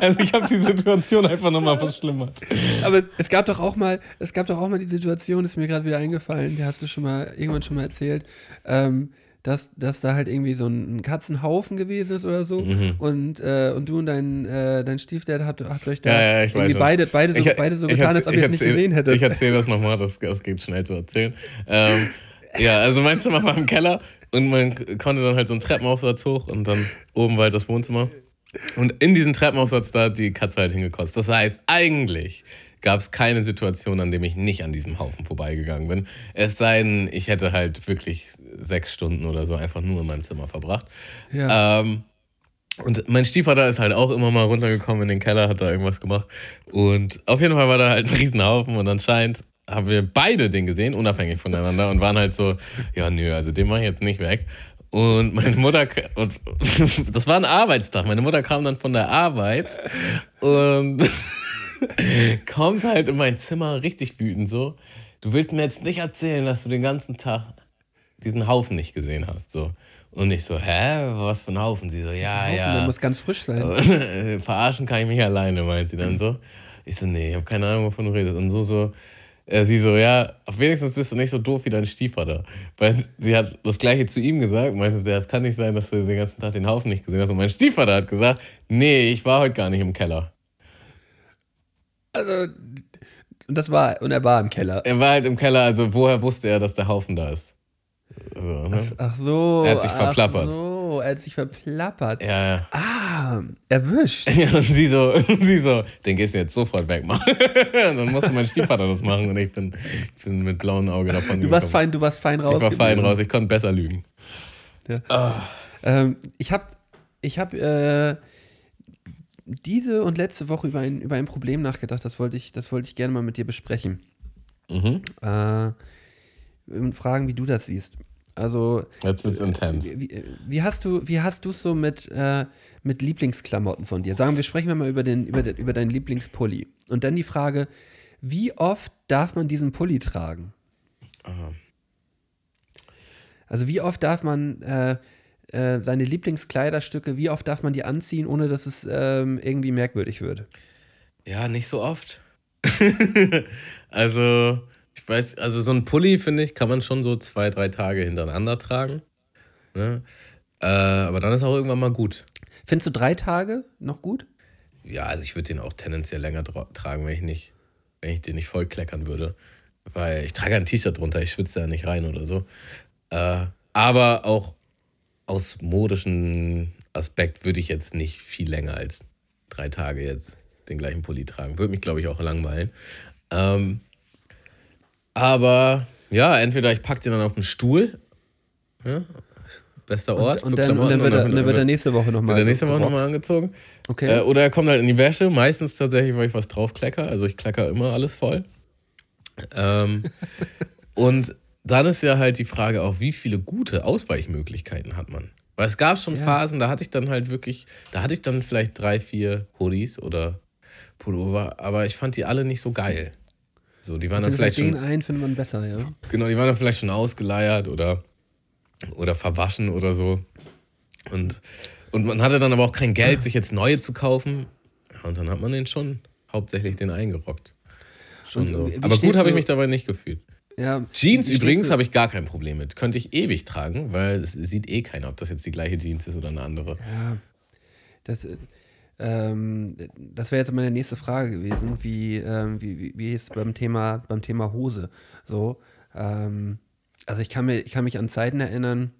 also ich habe die Situation einfach nochmal verschlimmert. Aber es, es gab doch auch mal, es gab doch auch mal die Situation, ist mir gerade wieder eingefallen, die hast du schon mal irgendwann schon mal erzählt, ähm, dass, dass da halt irgendwie so ein Katzenhaufen gewesen ist oder so Mhm. und, äh, und du und dein, äh, dein Stiefdad habt, habt euch da Ja, ja, ich irgendwie beide, beide, so, Ich- beide so ich getan, als ob ihr es nicht gesehen hättet. Ich erzähle das nochmal, das, das geht schnell zu erzählen. Ähm, ja, also mein Zimmer war im Keller und man konnte dann halt so einen Treppenaufsatz hoch und dann oben war halt das Wohnzimmer. Und in diesen Treppenaufsatz da hat die Katze halt hingekotzt. Das heißt, eigentlich gab es keine Situation, an dem ich nicht an diesem Haufen vorbeigegangen bin. Es sei denn, ich hätte halt wirklich sechs Stunden oder so einfach nur in meinem Zimmer verbracht. ja. Ähm, und mein Stiefvater ist halt auch immer mal runtergekommen in den Keller, hat da irgendwas gemacht. Und auf jeden Fall war da halt ein Riesenhaufen und anscheinend haben wir beide den gesehen, unabhängig voneinander und waren halt so, ja nö, also den mach ich jetzt nicht weg. Und meine Mutter, und das war ein Arbeitstag, meine Mutter kam dann von der Arbeit und kommt halt in mein Zimmer richtig wütend so. Du willst mir jetzt nicht erzählen, dass du den ganzen Tag diesen Haufen nicht gesehen hast. So. Und ich so, hä, was für ein Haufen? Sie so, ja, Haufen, ja. Der muss ganz frisch sein. Verarschen kann ich mich alleine, meint sie dann so. Ich so, nee, ich habe keine Ahnung, wovon du redest. Und so, so, äh, sie so, ja, auf wenigstens bist du nicht so doof wie dein Stiefvater. Weil sie hat das Gleiche zu ihm gesagt, meinte sie, ja, es kann nicht sein, dass du den ganzen Tag den Haufen nicht gesehen hast. Und mein Stiefvater hat gesagt, nee, ich war heute gar nicht im Keller. Also, und das war, und er war im Keller. Er war halt im Keller, also woher wusste er, dass der Haufen da ist? Also, ne? Ach so. Er hat sich verplappert. Ach so, er hat sich verplappert. Ja, ja. Ah, erwischt. Ja, und sie so, sie so, den gehst du jetzt sofort wegmachen. und dann musste mein Stiefvater das machen und ich bin, ich bin mit blauem Auge davon Du warst fein, du warst fein raus. Ich war fein raus, ich konnte besser lügen. Ähm, ich habe ich hab, äh, diese und letzte Woche über ein, über ein Problem nachgedacht, das wollte ich, das wollte ich gerne mal mit dir besprechen. Mhm. Äh, und fragen, wie du das siehst. Also, Jetzt wird's intens. wie, wie hast du wie hast du es so mit, äh, mit Lieblingsklamotten von dir? Sagen wir, sprechen wir mal über, den, über, den, über deinen Lieblingspulli. Und dann die Frage, wie oft darf man diesen Pulli tragen? Aha. Also wie oft darf man äh, äh, seine Lieblingskleiderstücke, wie oft darf man die anziehen, ohne dass es ähm, irgendwie merkwürdig wird? Ja, nicht so oft. also, ich weiß, also so ein Pulli, finde ich, kann man schon so zwei, drei Tage hintereinander tragen. Ne? Äh, aber dann ist auch irgendwann mal gut. Findest du drei Tage noch gut? Ja, also ich würde den auch tendenziell länger dra- tragen, wenn ich nicht, wenn ich den nicht voll kleckern würde. Weil ich trage ein T-Shirt drunter, ich schwitze da nicht rein oder so. Äh, aber auch aus modischen Aspekt würde ich jetzt nicht viel länger als drei Tage jetzt den gleichen Pulli tragen. Würde mich, glaube ich, auch langweilen. Ähm, aber ja, entweder ich packe den dann auf den Stuhl. Ja, bester Ort. und, für dann, und dann wird er, und dann wird er nächste Woche nochmal. er nächste Woche nochmal angezogen. Okay. Äh, oder er kommt halt in die Wäsche, meistens tatsächlich, weil ich was draufklecker. Also ich klecker immer alles voll. Ähm, und dann ist ja halt die Frage auch, wie viele gute Ausweichmöglichkeiten hat man? Weil es gab schon Ja. Phasen, da hatte ich dann halt wirklich, da hatte ich dann vielleicht drei, vier Hoodies oder Pullover, aber ich fand die alle nicht so geil. So, die waren dann vielleicht den schon, einen findet man besser, ja. genau, die waren dann vielleicht schon ausgeleiert oder, oder verwaschen oder so. Und, und man hatte dann aber auch kein Geld, sich jetzt neue zu kaufen. Ja, und dann hat man den schon hauptsächlich den eingerockt. Schon Und so. wie Aber gut habe ich mich dabei nicht gefühlt. Ja. Jeans übrigens habe ich gar kein Problem mit. Könnte ich ewig tragen, weil es sieht eh keiner, ob das jetzt die gleiche Jeans ist oder eine andere. Ja, das, äh, ähm, das wäre jetzt meine nächste Frage gewesen, wie, ähm, wie, wie, wie ist beim Thema, beim Thema Hose so. Ähm, also ich kann, mir, ich kann mich an Zeiten erinnern,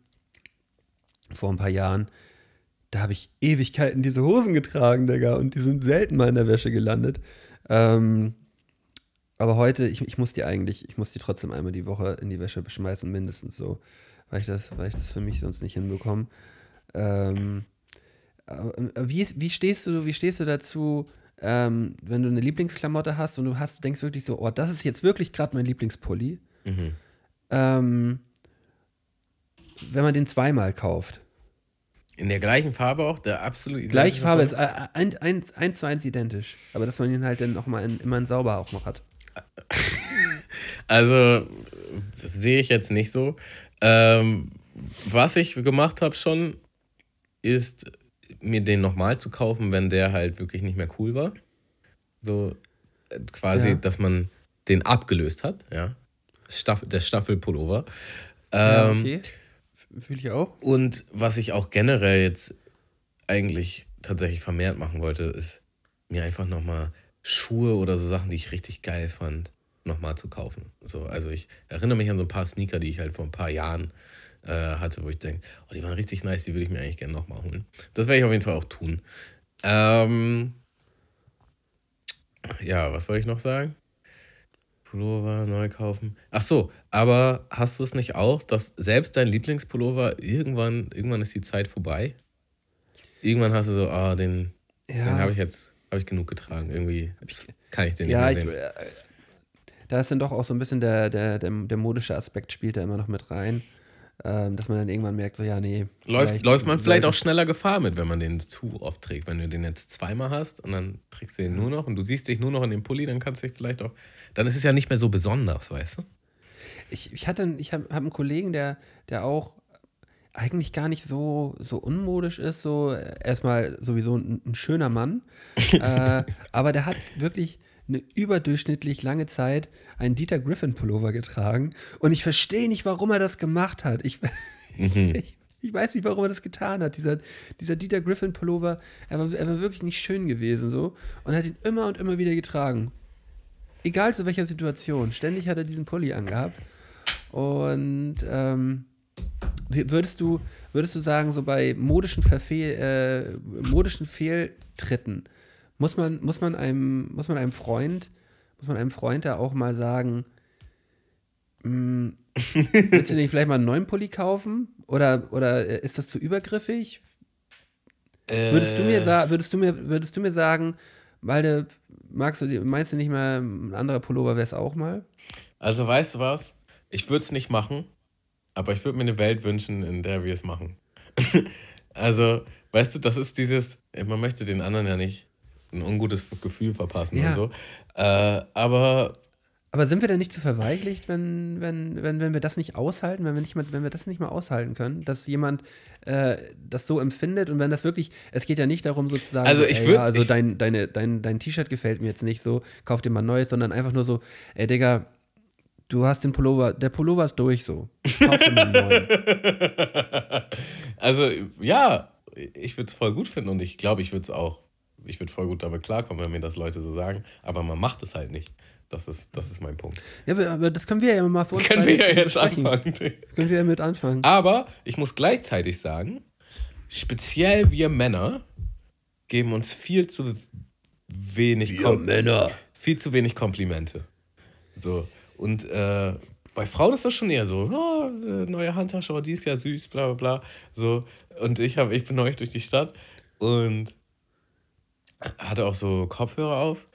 vor ein paar Jahren, da habe ich Ewigkeiten diese Hosen getragen, Digga, und die sind selten mal in der Wäsche gelandet. Ähm, aber heute, ich, ich muss die eigentlich, ich muss die trotzdem einmal die Woche in die Wäsche schmeißen, mindestens so, weil ich das, weil ich das für mich sonst nicht hinbekomme. Ähm, aber, äh, wie, wie, stehst du, wie stehst du dazu, ähm, wenn du eine Lieblingsklamotte hast und du hast, denkst wirklich so, oh, das ist jetzt wirklich gerade mein Lieblingspulli. Mhm. Ähm, wenn man den zweimal kauft. In der gleichen Farbe auch, der absolut Gleiche Farbe ist äh, ein, ein, eins zu eins identisch. Aber dass man ihn halt dann noch mal in, immer in sauber auch noch hat. Also, das sehe ich jetzt nicht so. Ähm, was ich gemacht habe schon, ist mir den nochmal zu kaufen, wenn der halt wirklich nicht mehr cool war. So quasi, Ja. dass man den abgelöst hat, ja. Staff, der Staffelpullover. Ja, Ähm, okay. Fühle ich auch. Und was ich auch generell jetzt eigentlich tatsächlich vermehrt machen wollte, ist mir einfach nochmal Schuhe oder so Sachen, die ich richtig geil fand, nochmal zu kaufen. So, also ich erinnere mich an so ein paar Sneaker, die ich halt vor ein paar Jahren äh, hatte, wo ich denke, oh, die waren richtig nice, die würde ich mir eigentlich gerne nochmal holen. Das werde ich auf jeden Fall auch tun. Ähm, ja, was wollte ich noch sagen? Pullover neu kaufen. Ach so, aber hast du es nicht auch, dass selbst dein Lieblingspullover irgendwann, irgendwann ist die Zeit vorbei? Irgendwann hast du so, ah, den, Ja. den habe ich jetzt, habe ich genug getragen. Irgendwie kann ich den nicht Ja, mehr ich, sehen. äh, da ist dann doch auch so ein bisschen der, der, der, der modische Aspekt spielt da immer noch mit rein. Ähm, dass man dann irgendwann merkt, so, ja, nee. Läuft, läuft man vielleicht auch schneller Gefahr mit, wenn man den zu oft trägt. Wenn du den jetzt zweimal hast und dann trägst du den nur noch und du siehst dich nur noch in dem Pulli, dann kannst du dich vielleicht auch. Dann ist es ja nicht mehr so besonders, weißt du? Ich, ich hatte, ich habe hab einen Kollegen, der, der auch eigentlich gar nicht so, so unmodisch ist, so erstmal sowieso ein, ein schöner Mann, äh, aber der hat wirklich eine überdurchschnittlich lange Zeit einen Dieter Griffin Pullover getragen und ich verstehe nicht, warum er das gemacht hat. Ich, ich, ich weiß nicht, warum er das getan hat. Dieser, dieser Dieter Griffin Pullover, er war, er war wirklich nicht schön gewesen so und hat ihn immer und immer wieder getragen. egal zu welcher Situation, ständig hat er diesen Pulli angehabt. Und ähm, würdest du, würdest du sagen, so bei modischen, Verfehl, äh, modischen Fehltritten, muss man, muss man einem, muss man einem Freund, muss man einem Freund da auch mal sagen, mh, willst du nicht vielleicht mal einen neuen Pulli kaufen? Oder, oder ist das zu übergriffig? Würdest du mir, sa würdest du mir, würdest du mir sagen, Walde, magst du, meinst du nicht mal, ein anderer Pullover wäre es auch mal? Also weißt du was? Ich würde es nicht machen, aber ich würde mir eine Welt wünschen, in der wir es machen. also, weißt du, das ist dieses, man möchte den anderen ja nicht ein ungutes Gefühl verpassen Ja. und so. Äh, aber Aber sind wir denn nicht zu verweichlicht, wenn, wenn, wenn, wenn wir das nicht aushalten, wenn wir, nicht mal, wenn wir das nicht mal aushalten können, dass jemand äh, das so empfindet und wenn das wirklich, es geht ja nicht darum sozusagen, Also so, ich ey, ja, also ich- dein, deine, dein, dein T-Shirt gefällt mir jetzt nicht so, kauf dir mal ein neues, sondern einfach nur so, ey Digga, du hast den Pullover, der Pullover ist durch so, mal. Also, ja, ich würde es voll gut finden und ich glaube, ich würde es auch, ich würde voll gut damit klarkommen, wenn mir das Leute so sagen, aber man macht es halt nicht. Das ist, das ist mein Punkt. Ja, aber- das können wir ja mal für uns Können wir ja jetzt besprechen. anfangen. Können wir ja mit anfangen. Aber ich muss gleichzeitig sagen, speziell wir Männer geben uns viel zu wenig, Kom Männer. viel zu wenig Komplimente. So. Und äh, bei Frauen ist das schon eher so, oh, neue Handtasche, oh, die ist ja süß, bla bla bla. So. Und ich, hab, ich bin neulich durch die Stadt und hatte auch so Kopfhörer auf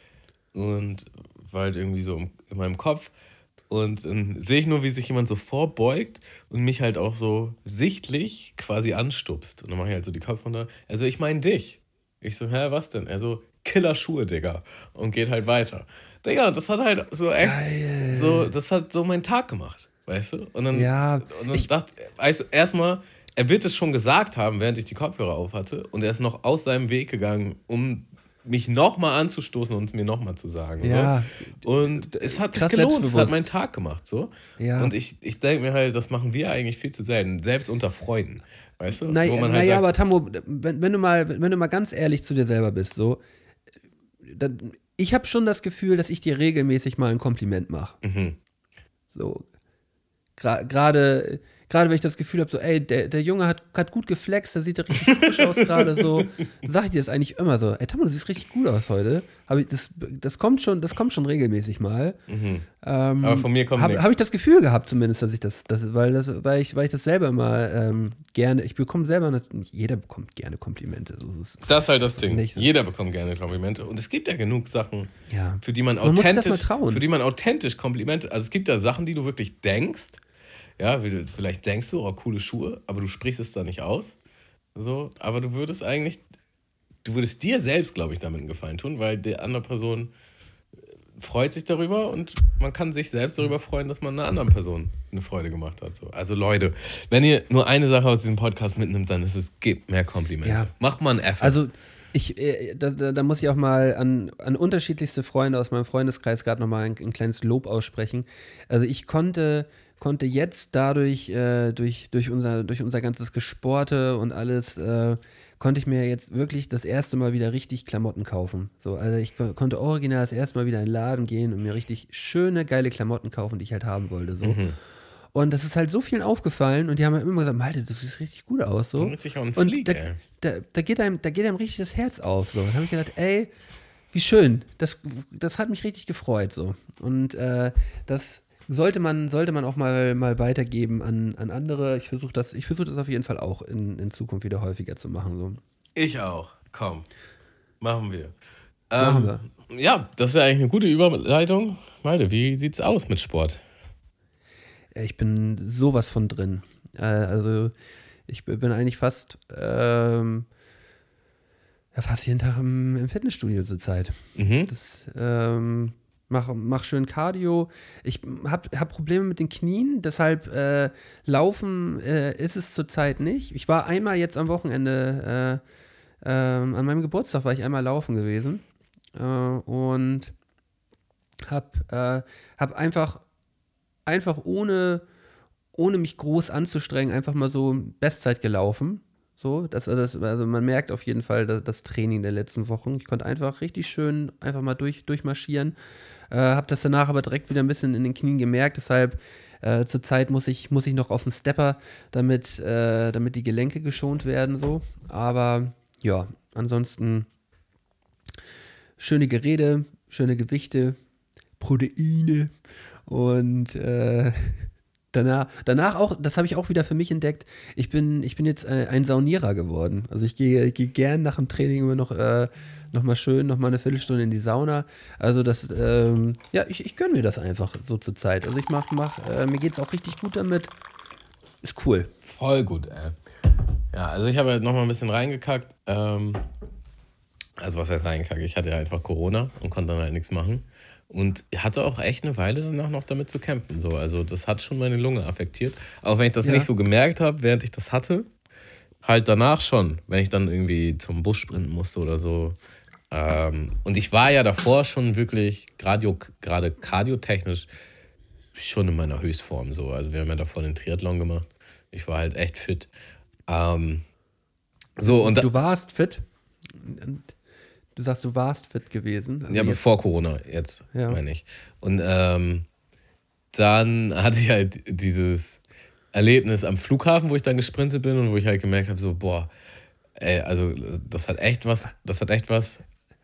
und war halt irgendwie so in meinem Kopf. Und dann sehe ich nur, wie sich jemand so vorbeugt und mich halt auch so sichtlich quasi anstupst. Und dann mache ich halt so die Kopf runter. Also, ich meine dich. Ich so, hä, was denn? Er so, Killer-Schuhe, Digga. Und geht halt weiter. Digga, das hat halt so echt, Geil. so, das hat so meinen Tag gemacht. Weißt du? Und dann, Ja, und dann ich- dachte, weißt du, erstmal, er wird es schon gesagt haben, während ich die Kopfhörer auf hatte. Und er ist noch aus seinem Weg gegangen, um mich nochmal anzustoßen und es mir nochmal zu sagen. Ja. So. Und es hat sich Krass gelohnt, es hat meinen Tag gemacht. So. Ja. Und ich, ich denke mir halt, das machen wir eigentlich viel zu selten, selbst unter Freunden. Weißt du? Naja, Wo man naja halt aber Tammo, wenn, wenn, du mal, wenn du mal ganz ehrlich zu dir selber bist, so, dann, ich habe schon das Gefühl, dass ich dir regelmäßig mal ein Kompliment mache. Mhm. So, gerade gerade wenn ich das Gefühl habe, so, ey, der, der Junge hat, hat gut geflext, der sieht richtig frisch aus gerade so, dann sage ich dir das eigentlich immer so, ey, Tammo, du siehst richtig gut aus heute. Hab ich, das, das, kommt schon, das kommt schon regelmäßig mal. Ähm, Aber von mir kommt Habe hab ich das Gefühl gehabt zumindest, dass ich das, das weil, das weil, ich, weil ich das selber immer ähm, gerne, ich bekomme selber, jeder bekommt gerne Komplimente. So ist es. Das ist halt das Ding. nicht so. Jeder bekommt gerne Komplimente. Und es gibt ja genug Sachen, Ja. für die man Man das authentisch, für die man authentisch Komplimente. Also es gibt ja Sachen, die du wirklich denkst. Ja, vielleicht denkst du, oh, coole Schuhe, aber du sprichst es da nicht aus. So, aber du würdest eigentlich, du würdest dir selbst, glaube ich, damit einen Gefallen tun, weil die andere Person freut sich darüber und man kann sich selbst darüber freuen, dass man einer anderen Person eine Freude gemacht hat. So. Also Leute, wenn ihr nur eine Sache aus diesem Podcast mitnimmt, dann ist es, gebt mehr Komplimente. Ja. Macht mal einen Effort. Also ich, äh, da, da, muss ich auch mal an, an unterschiedlichste Freunde aus meinem Freundeskreis gerade nochmal ein, ein kleines Lob aussprechen. Also ich konnte, konnte jetzt dadurch, äh, durch, durch, unser, durch unser ganzes Gesporte und alles, äh, konnte ich mir jetzt wirklich das erste Mal wieder richtig Klamotten kaufen. So, also ich ko konnte original das erste Mal wieder in den Laden gehen und mir richtig schöne, geile Klamotten kaufen, die ich halt haben wollte. So. Und das ist halt so vielen aufgefallen und die haben halt immer gesagt, Malte, du siehst richtig gut aus. So. Sicher auch ein und da, da, da, geht einem, da geht einem richtig das Herz auf. So. Da habe ich gedacht, ey, wie schön. Das, das hat mich richtig gefreut. So. Und äh, das sollte man, sollte man auch mal, mal weitergeben an, an andere. Ich versuche das, ich versuch das auf jeden Fall auch in, in Zukunft wieder häufiger zu machen. So. Ich auch. Komm. Machen wir. Machen ähm, Ja, das ist ja eigentlich eine gute Überleitung. Malte, wie sieht's aus mit Sport? Ja, Ich bin sowas von drin. Äh, also ich bin eigentlich fast, ähm, ja, fast jeden Tag im, im Fitnessstudio zurzeit. Mhm. Das ähm, mach, mach schön Cardio. Ich habe hab Probleme mit den Knien, deshalb äh, Laufen äh, ist es zurzeit nicht. Ich war einmal jetzt am Wochenende, äh, ähm, an meinem Geburtstag war ich einmal laufen gewesen äh, und habe äh, hab einfach, einfach ohne, ohne mich groß anzustrengen, einfach mal so Bestzeit gelaufen. So, das, das, also man merkt auf jeden Fall das, das Training der letzten Wochen. Ich konnte einfach richtig schön einfach mal durch, durchmarschieren. Äh, habe das danach aber direkt wieder ein bisschen in den Knien gemerkt. Deshalb äh, zurzeit muss ich, muss ich noch auf den Stepper, damit, äh, damit die Gelenke geschont werden. So. Aber ja, ansonsten schöne Gerede, schöne Gewichte, Proteine und äh, danach, danach auch, das habe ich auch wieder für mich entdeckt, ich bin, ich bin jetzt äh, ein Saunierer geworden. Also ich gehe geh gern nach dem Training immer noch, äh, noch mal schön, noch mal eine Viertelstunde in die Sauna. Also das, ähm, ja, ich, ich gönne mir das einfach so zur Zeit. Also ich mach, mach äh, mir geht es auch richtig gut damit. Ist cool. Voll gut, ey. Ja, also ich habe halt noch mal ein bisschen reingekackt. Ähm, also was heißt reingekackt? Ich hatte ja einfach Corona und konnte dann halt nichts machen. Und hatte auch echt eine Weile danach noch damit zu kämpfen. So. Also das hat schon meine Lunge affektiert. Auch wenn ich das Ja. nicht so gemerkt habe, während ich das hatte. Halt danach schon, wenn ich dann irgendwie zum Bus sprinten musste oder so. Ähm, und ich war ja davor schon wirklich gerade kardiotechnisch schon in meiner Höchstform. So. Also wir haben ja davor den Triathlon gemacht. Ich war halt echt fit. Ähm, so, und Du warst fit. Und Du sagst, du warst fit gewesen. Also Ja, jetzt- bevor Corona, jetzt Ja. meine ich. Und ähm, dann hatte ich halt dieses Erlebnis am Flughafen, wo ich dann gesprintet bin und wo ich halt gemerkt habe, so, boah, ey, also das hat echt was, das hat echt was.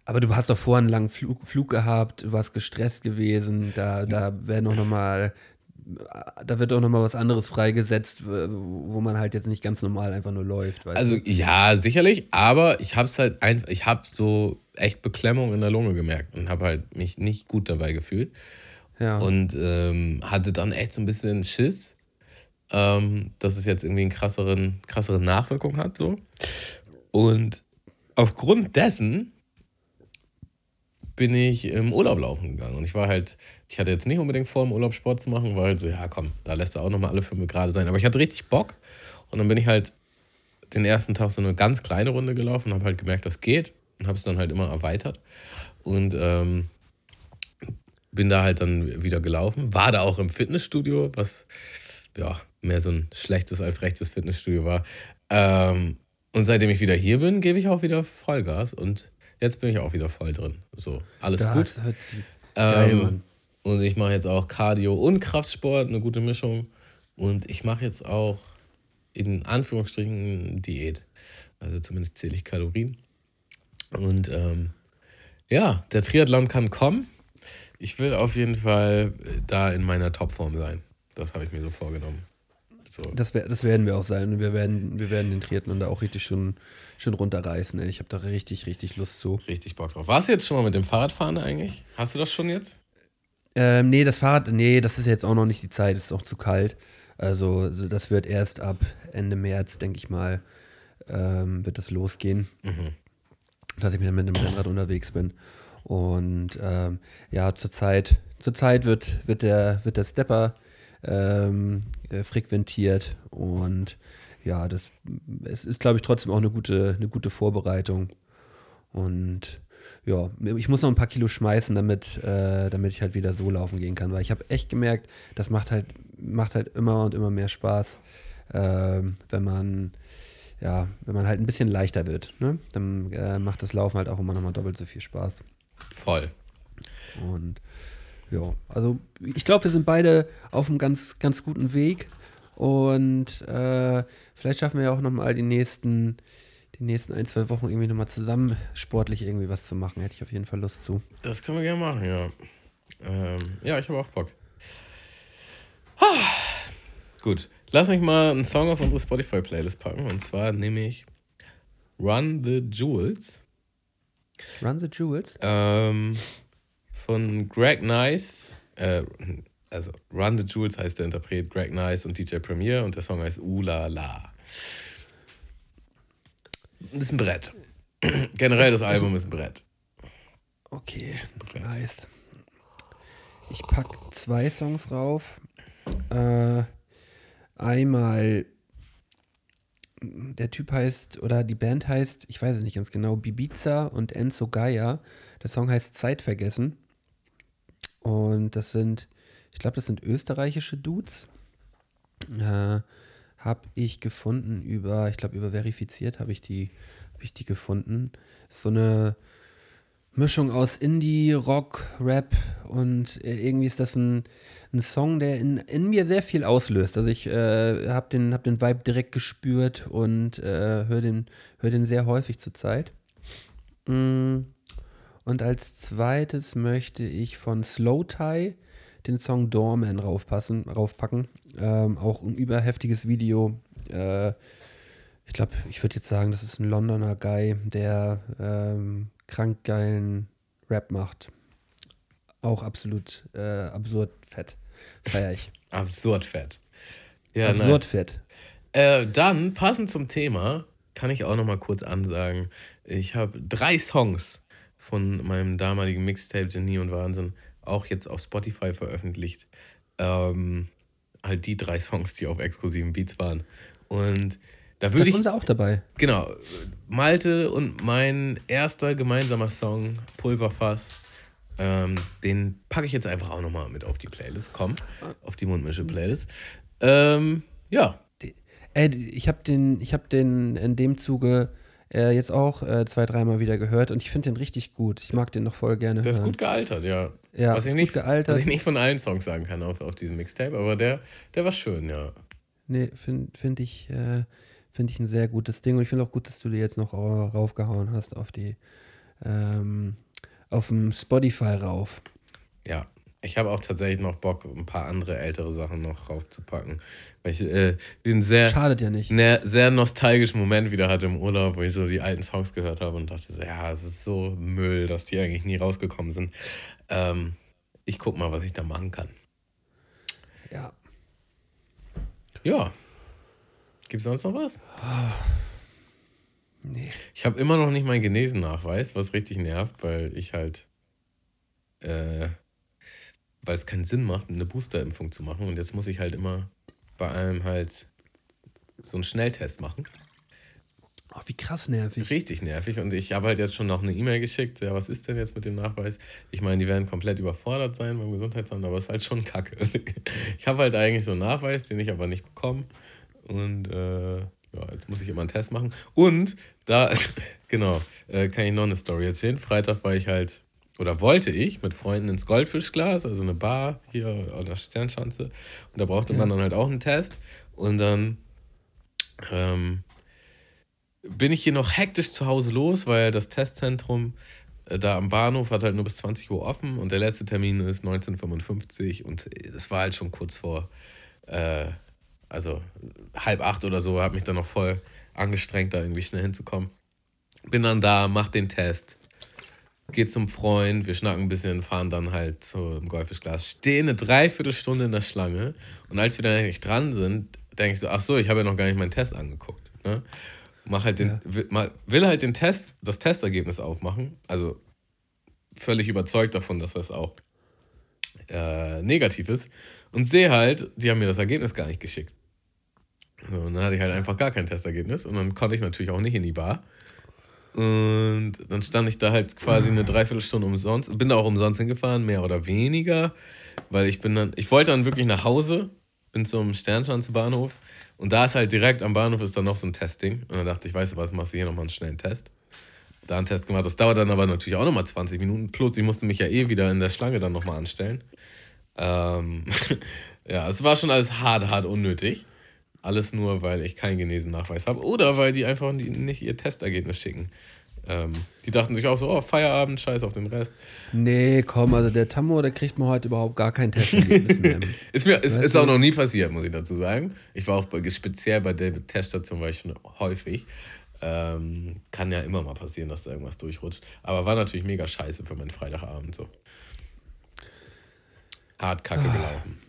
Aber du hast doch vorher einen langen Flug, Flug gehabt, du warst gestresst gewesen, da, da werden auch noch mal, da wird auch noch mal was anderes freigesetzt, wo man halt jetzt nicht ganz normal einfach nur läuft. Also du? ja, sicherlich, aber ich hab's halt einfach, ich habe so echt Beklemmung in der Lunge gemerkt und habe halt mich nicht gut dabei gefühlt. ja. und ähm, hatte dann echt so ein bisschen Schiss, ähm, dass es jetzt irgendwie einen krasseren, krasseren Nachwirkung hat. So. Und aufgrund dessen bin ich im Urlaub laufen gegangen. Und ich war halt, ich hatte jetzt nicht unbedingt vor, im Urlaub Sport zu machen, war halt so, ja komm, da lässt er auch nochmal alle Filme gerade sein. Aber ich hatte richtig Bock. Und dann bin ich halt den ersten Tag so eine ganz kleine Runde gelaufen und habe halt gemerkt, das geht. Und habe es dann halt immer erweitert. Und ähm, bin da halt dann wieder gelaufen. War da auch im Fitnessstudio, was ja mehr so ein schlechtes als rechtes Fitnessstudio war. Ähm, und seitdem ich wieder hier bin, gebe ich auch wieder Vollgas und jetzt bin ich auch wieder voll drin. So, alles gut. das hört sich geil, Ähm, Mann. und ich mache jetzt auch Cardio und Kraftsport, eine gute Mischung. Und ich mache jetzt auch in Anführungsstrichen Diät. Also zumindest zähle ich Kalorien. Und ähm, ja, der Triathlon kann kommen. Ich will auf jeden Fall äh, da in meiner Topform sein. Das habe ich mir so vorgenommen. So. Das, das werden wir auch sein wir werden, wir werden den Triathlon da auch richtig schön, schön runterreißen. Ey. Ich habe da richtig, richtig Lust zu. Richtig Bock drauf. Warst du jetzt schon mal mit dem Fahrradfahren eigentlich? Hast du das schon jetzt? Ähm, nee, das Fahrrad, nee, das ist jetzt auch noch nicht die Zeit, es ist auch zu kalt. Also, so, das wird erst ab Ende März, denke ich mal, ähm, wird das losgehen, dass ich mit, mit dem Rennrad unterwegs bin. Und ähm, ja, zurzeit, zurzeit wird, wird, der, wird der Stepper ähm, äh, frequentiert und ja, das es ist, glaube ich, trotzdem auch eine gute, eine gute Vorbereitung. Und ja, ich muss noch ein paar Kilo schmeißen, damit, äh, damit ich halt wieder so laufen gehen kann, weil ich habe echt gemerkt, das macht halt, macht halt immer und immer mehr Spaß, ähm, wenn man ja, wenn man halt ein bisschen leichter wird, ne? dann äh, macht das Laufen halt auch immer nochmal doppelt so viel Spaß. Voll. Und ja, also ich glaube, wir sind beide auf einem ganz, ganz guten Weg. Und äh, vielleicht schaffen wir ja auch nochmal die nächsten, die nächsten ein, zwei Wochen irgendwie nochmal zusammen sportlich irgendwie was zu machen. Hätte ich auf jeden Fall Lust zu. Das können wir gerne machen, ja. Ähm, ja, ich habe auch Bock. Ah. Gut, lass mich mal einen Song auf unsere Spotify-Playlist packen. Und zwar nehme ich Run the Jewels Run the Jewels? ähm, von Greg Nice. Äh, also Run the Jewels heißt der Interpret Greg Nice und DJ Premier und der Song heißt Ula La. Das ist ein Brett. Generell das Album ist ein Brett. Okay, Brett. nice. Ich pack zwei Songs rauf. Äh, einmal, der Typ heißt, oder die Band heißt, ich weiß es nicht ganz genau, Bibiza und Enzo Gaia. Der Song heißt Zeit vergessen. Und das sind, ich glaube, das sind österreichische Dudes. Äh, habe ich gefunden über, ich glaube, über verifiziert habe ich die, habe ich die gefunden. So eine Mischung aus Indie, Rock, Rap und äh, irgendwie ist das ein, ein Song, der in, in mir sehr viel auslöst. Also ich äh, habe den, hab den Vibe direkt gespürt und äh, höre den, hör den sehr häufig zurzeit. Mm. Und als zweites möchte ich von Slow Tie den Song Doorman raufpassen, raufpacken. Ähm, auch ein überheftiges Video. Äh, ich glaube, ich würde jetzt sagen, das ist ein Londoner Guy, der ähm, krank geilen Rap macht. Auch absolut äh, absurd fett. Feier ich. absurd fett. Ja, absurd nice. fett. Äh, dann, passend zum Thema, kann ich auch noch mal kurz ansagen, ich habe drei Songs von meinem damaligen Mixtape Genie und Wahnsinn auch jetzt auf Spotify veröffentlicht. Ähm, halt die drei Songs, die auf exklusiven Beats waren. Und da würde ich. unser auch dabei. Genau. Malte und mein erster gemeinsamer Song, Pulverfass, ähm, den packe ich jetzt einfach auch nochmal mit auf die Playlist. Komm, auf die Mundmische-Playlist. Ähm, ja. Ey, ich habe den, ich habe den in dem Zuge äh, jetzt auch äh, zwei, dreimal wieder gehört und ich finde den richtig gut. Ich mag den noch voll gerne. Der hören. ist gut gealtert, ja. Ja, was ich nicht, gealtert. Was ich nicht von allen Songs sagen kann auf, auf diesem Mixtape, aber der, der war schön, ja. Nee, finde find ich, äh, find ich ein sehr gutes Ding und ich finde auch gut, dass du dir jetzt noch raufgehauen hast auf die, ähm, auf dem Spotify rauf. Ja, ich habe auch tatsächlich noch Bock, ein paar andere ältere Sachen noch raufzupacken. Weil ich äh, einen sehr, Schadet ja nicht. Ne, sehr nostalgischen Moment wieder hatte im Urlaub, wo ich so die alten Songs gehört habe und dachte so, ja, es ist so Müll, dass die eigentlich nie rausgekommen sind. Ähm, ich guck mal, was ich da machen kann. Ja. Ja. Gibt es sonst noch was? Nee. Ich habe immer noch nicht meinen Genesennachweis, was richtig nervt, weil ich halt äh, weil es keinen Sinn macht, eine Boosterimpfung zu machen. Und jetzt muss ich halt immer bei allem halt so einen Schnelltest machen. Oh, wie krass nervig. Richtig nervig. Und ich habe halt jetzt schon noch eine E-Mail geschickt. Ja, was ist denn jetzt mit dem Nachweis? Ich meine, die werden komplett überfordert sein beim Gesundheitsamt, aber es ist halt schon kacke. Ich habe halt eigentlich so einen Nachweis, den ich aber nicht bekomme. Und äh, ja, jetzt muss ich immer einen Test machen. Und da, genau, äh, kann ich noch eine Story erzählen. Freitag war ich halt oder wollte ich mit Freunden ins Goldfischglas, also eine Bar hier an der Sternschanze. Und da brauchte ja. man dann halt auch einen Test. Und dann ähm, bin ich hier noch hektisch zu Hause los, weil das Testzentrum äh, da am Bahnhof hat halt nur bis 20 Uhr offen und der letzte Termin ist 1955 und es war halt schon kurz vor, äh, also halb acht oder so, habe mich dann noch voll angestrengt, da irgendwie schnell hinzukommen. Bin dann da, mach den Test geht zum Freund, wir schnacken ein bisschen, fahren dann halt zum Goldfischglas, stehen eine Dreiviertelstunde in der Schlange und als wir dann eigentlich dran sind, denke ich so, ach so, ich habe ja noch gar nicht meinen Test angeguckt. Ne? Mach halt den, ja. will, will halt den Test, das Testergebnis aufmachen, also völlig überzeugt davon, dass das auch äh, negativ ist und sehe halt, die haben mir das Ergebnis gar nicht geschickt. So, und dann hatte ich halt einfach gar kein Testergebnis und dann konnte ich natürlich auch nicht in die Bar. Und dann stand ich da halt quasi eine Dreiviertelstunde umsonst. Bin da auch umsonst hingefahren, mehr oder weniger. Weil ich bin dann, ich wollte dann wirklich nach Hause, bin zum Sternschanze-Bahnhof. Und da ist halt direkt am Bahnhof ist dann noch so ein Testing. Und dann dachte ich, weißt du was, machst du hier nochmal einen schnellen Test. Da einen Test gemacht. Das dauert dann aber natürlich auch nochmal 20 Minuten. Plus, ich musste mich ja eh wieder in der Schlange dann nochmal anstellen. Ähm, ja, es war schon alles hart, hart unnötig. Alles nur, weil ich keinen Genesen-Nachweis habe oder weil die einfach nicht ihr Testergebnis schicken. Ähm, die dachten sich auch so, oh, Feierabend, scheiß auf den Rest. Nee, komm, also der Tammo, der kriegt mir heute überhaupt gar kein Testergebnis mehr. ist mir ist, ist auch noch nie passiert, muss ich dazu sagen. Ich war auch bei, speziell bei der Teststation, war ich schon häufig. Ähm, kann ja immer mal passieren, dass da irgendwas durchrutscht. Aber war natürlich mega scheiße für meinen Freitagabend so. Hart kacke ah. gelaufen.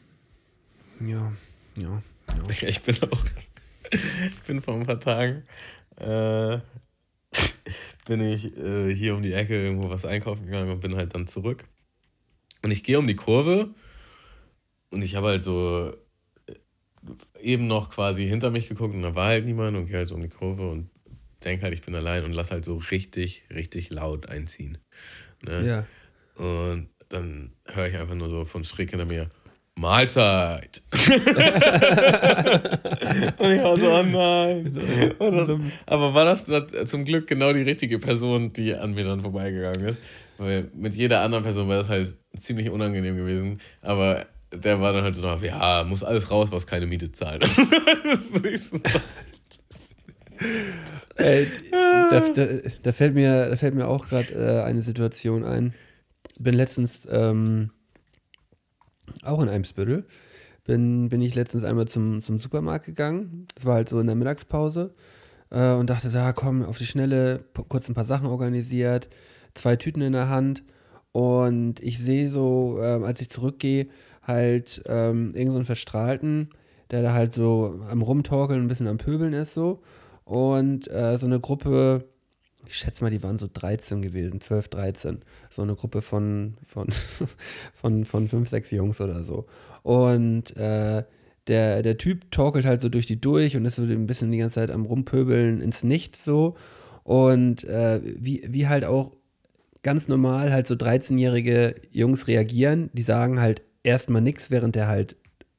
Ja, ja. Ja. Ich bin auch, ich bin vor ein paar Tagen, äh, bin ich äh, hier um die Ecke irgendwo was einkaufen gegangen und bin halt dann zurück. Und ich gehe um die Kurve und ich habe halt so äh, eben noch quasi hinter mich geguckt und da war halt niemand und gehe halt so um die Kurve und denke halt, ich bin allein und lass halt so richtig, richtig laut einziehen. Ne? Ja. Und dann höre ich einfach nur so von schräg hinter mir, Mahlzeit. und ich war so, oh nein. Das, aber war das, das zum Glück genau die richtige Person, die an mir dann vorbeigegangen ist? Weil mit jeder anderen Person wäre das halt ziemlich unangenehm gewesen. Aber der war dann halt so, ja, muss alles raus, was keine Miete zahlt. Ey, da, da, da, fällt mir, da fällt mir auch gerade äh, eine Situation ein. Bin letztens ähm, auch in Eimsbüttel. Bin, bin ich letztens einmal zum, zum Supermarkt gegangen. Das war halt so in der Mittagspause. Äh, und dachte, da komm, auf die Schnelle, kurz ein paar Sachen organisiert, zwei Tüten in der Hand. Und ich sehe so, äh, als ich zurückgehe, halt ähm, irgendeinen so Verstrahlten, der da halt so am Rumtorkeln, ein bisschen am Pöbeln ist so. Und äh, so eine Gruppe, ich schätze mal, die waren so 13 gewesen, 12, 13. So eine Gruppe von, von, von, von fünf, sechs Jungs oder so. Und äh, der, der Typ torkelt halt so durch die durch und ist so ein bisschen die ganze Zeit am Rumpöbeln ins Nichts so. Und äh, wie, wie halt auch ganz normal halt so 13-jährige Jungs reagieren, die sagen halt erstmal nichts, während der halt,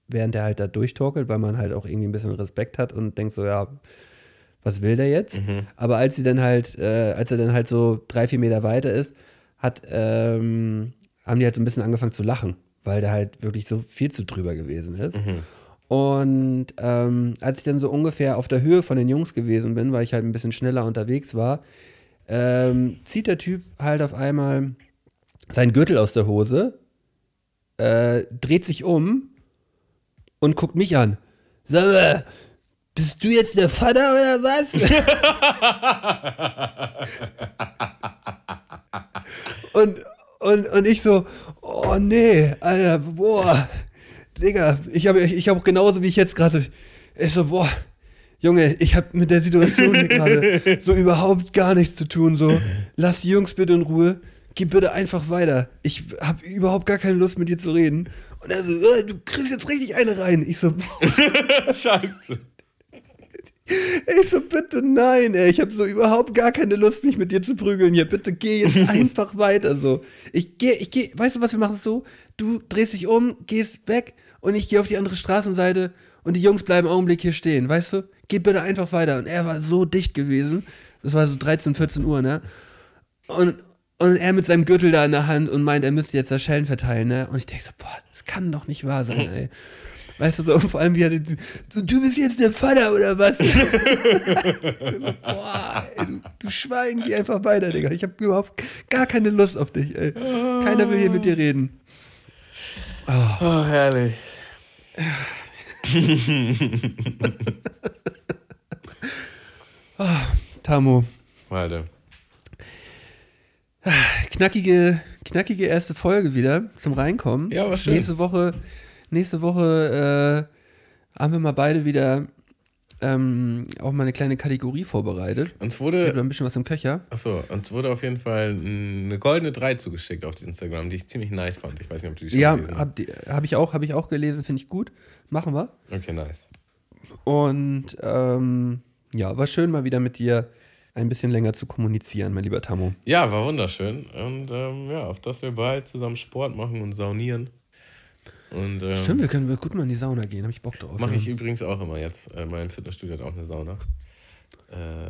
während der halt da durchtorkelt, weil man halt auch irgendwie ein bisschen Respekt hat und denkt so, ja, was will der jetzt? Mhm. Aber als sie dann halt, äh, als er dann halt so drei, vier Meter weiter ist, hat, ähm, haben die halt so ein bisschen angefangen zu lachen, weil der halt wirklich so viel zu drüber gewesen ist. Mhm. Und ähm, als ich dann so ungefähr auf der Höhe von den Jungs gewesen bin, weil ich halt ein bisschen schneller unterwegs war, ähm, zieht der Typ halt auf einmal seinen Gürtel aus der Hose, äh, dreht sich um und guckt mich an. Sag mal, bist du jetzt der Vater oder was? und, und, und ich so, oh nee, Alter, boah, Digga, ich habe ich hab genauso wie ich jetzt gerade, ich so, boah, Junge, ich habe mit der Situation hier gerade so überhaupt gar nichts zu tun, so, lass die Jungs bitte in Ruhe, geh bitte einfach weiter. Ich habe überhaupt gar keine Lust mit dir zu reden. Und er so, äh, du kriegst jetzt richtig eine rein. Ich so, boah. Scheiße. Ich so, bitte nein, ey. Ich habe so überhaupt gar keine Lust, mich mit dir zu prügeln hier. Bitte geh jetzt einfach weiter so. Ich gehe, ich gehe, weißt du, was wir machen so? Du drehst dich um, gehst weg und ich gehe auf die andere Straßenseite und die Jungs bleiben einen Augenblick hier stehen, weißt du? Geh bitte einfach weiter. Und er war so dicht gewesen. Das war so 13, 14 Uhr, ne? Und, und er mit seinem Gürtel da in der Hand und meint, er müsste jetzt da Schellen verteilen, ne? Und ich denke so, boah, das kann doch nicht wahr sein, ey. Weißt du, so vor allem wie er, du, bist jetzt der Vater oder was? Boah, ey, du, du, Schwein, geh einfach weiter, Digga. Ich habe überhaupt gar keine Lust auf dich, ey. Keiner will hier mit dir reden. Oh, oh herrlich. oh, Tamo. Warte. Knackige, knackige erste Folge wieder zum Reinkommen. Ja, war schön. Nächste Woche nächste Woche äh, haben wir mal beide wieder ähm, auch mal eine kleine Kategorie vorbereitet. Uns wurde. Ich habe ein bisschen was im Köcher. Achso, uns wurde auf jeden Fall eine goldene 3 zugeschickt auf Instagram, die ich ziemlich nice fand. Ich weiß nicht, ob du die schon ja, gelesen hast. Ja, habe hab ich, auch, hab ich auch gelesen, finde ich gut. Machen wir. Okay, nice. Und ähm, ja, war schön mal wieder mit dir ein bisschen länger zu kommunizieren, mein lieber Tammo. Ja, war wunderschön. Und ähm, ja, auf dass wir bald zusammen Sport machen und saunieren. Und, ähm, Stimmt, wir können gut mal in die Sauna gehen, habe ich Bock drauf. Mache ja. ich übrigens auch immer jetzt. Äh, mein Fitnessstudio hat auch eine Sauna. Äh,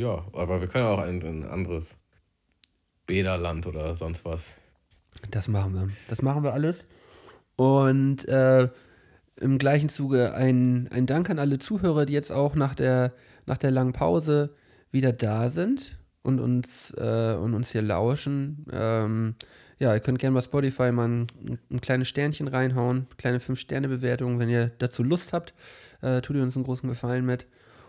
ja, aber wir können auch ein, ein anderes Bäderland oder sonst was. Das machen wir. Das machen wir alles. Und äh, im gleichen Zuge ein, ein Dank an alle Zuhörer, die jetzt auch nach der, nach der langen Pause wieder da sind und uns, äh, und uns hier lauschen. Ähm, ja, ihr könnt gerne bei Spotify mal ein, ein kleines Sternchen reinhauen, kleine 5-Sterne-Bewertung, wenn ihr dazu Lust habt. Äh, tut ihr uns einen großen Gefallen mit.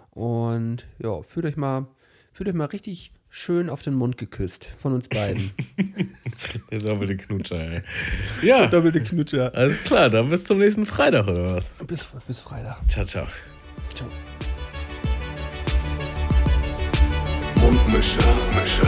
Und ja, fühlt euch mal, fühlt euch mal richtig schön auf den Mund geküsst von uns beiden. Der doppelte Knutscher, ey. Ja. Der doppelte Knutscher. Alles klar, dann bis zum nächsten Freitag, oder was? Bis, bis Freitag. Ciao, ciao. Ciao. Mundmische. Mundmische.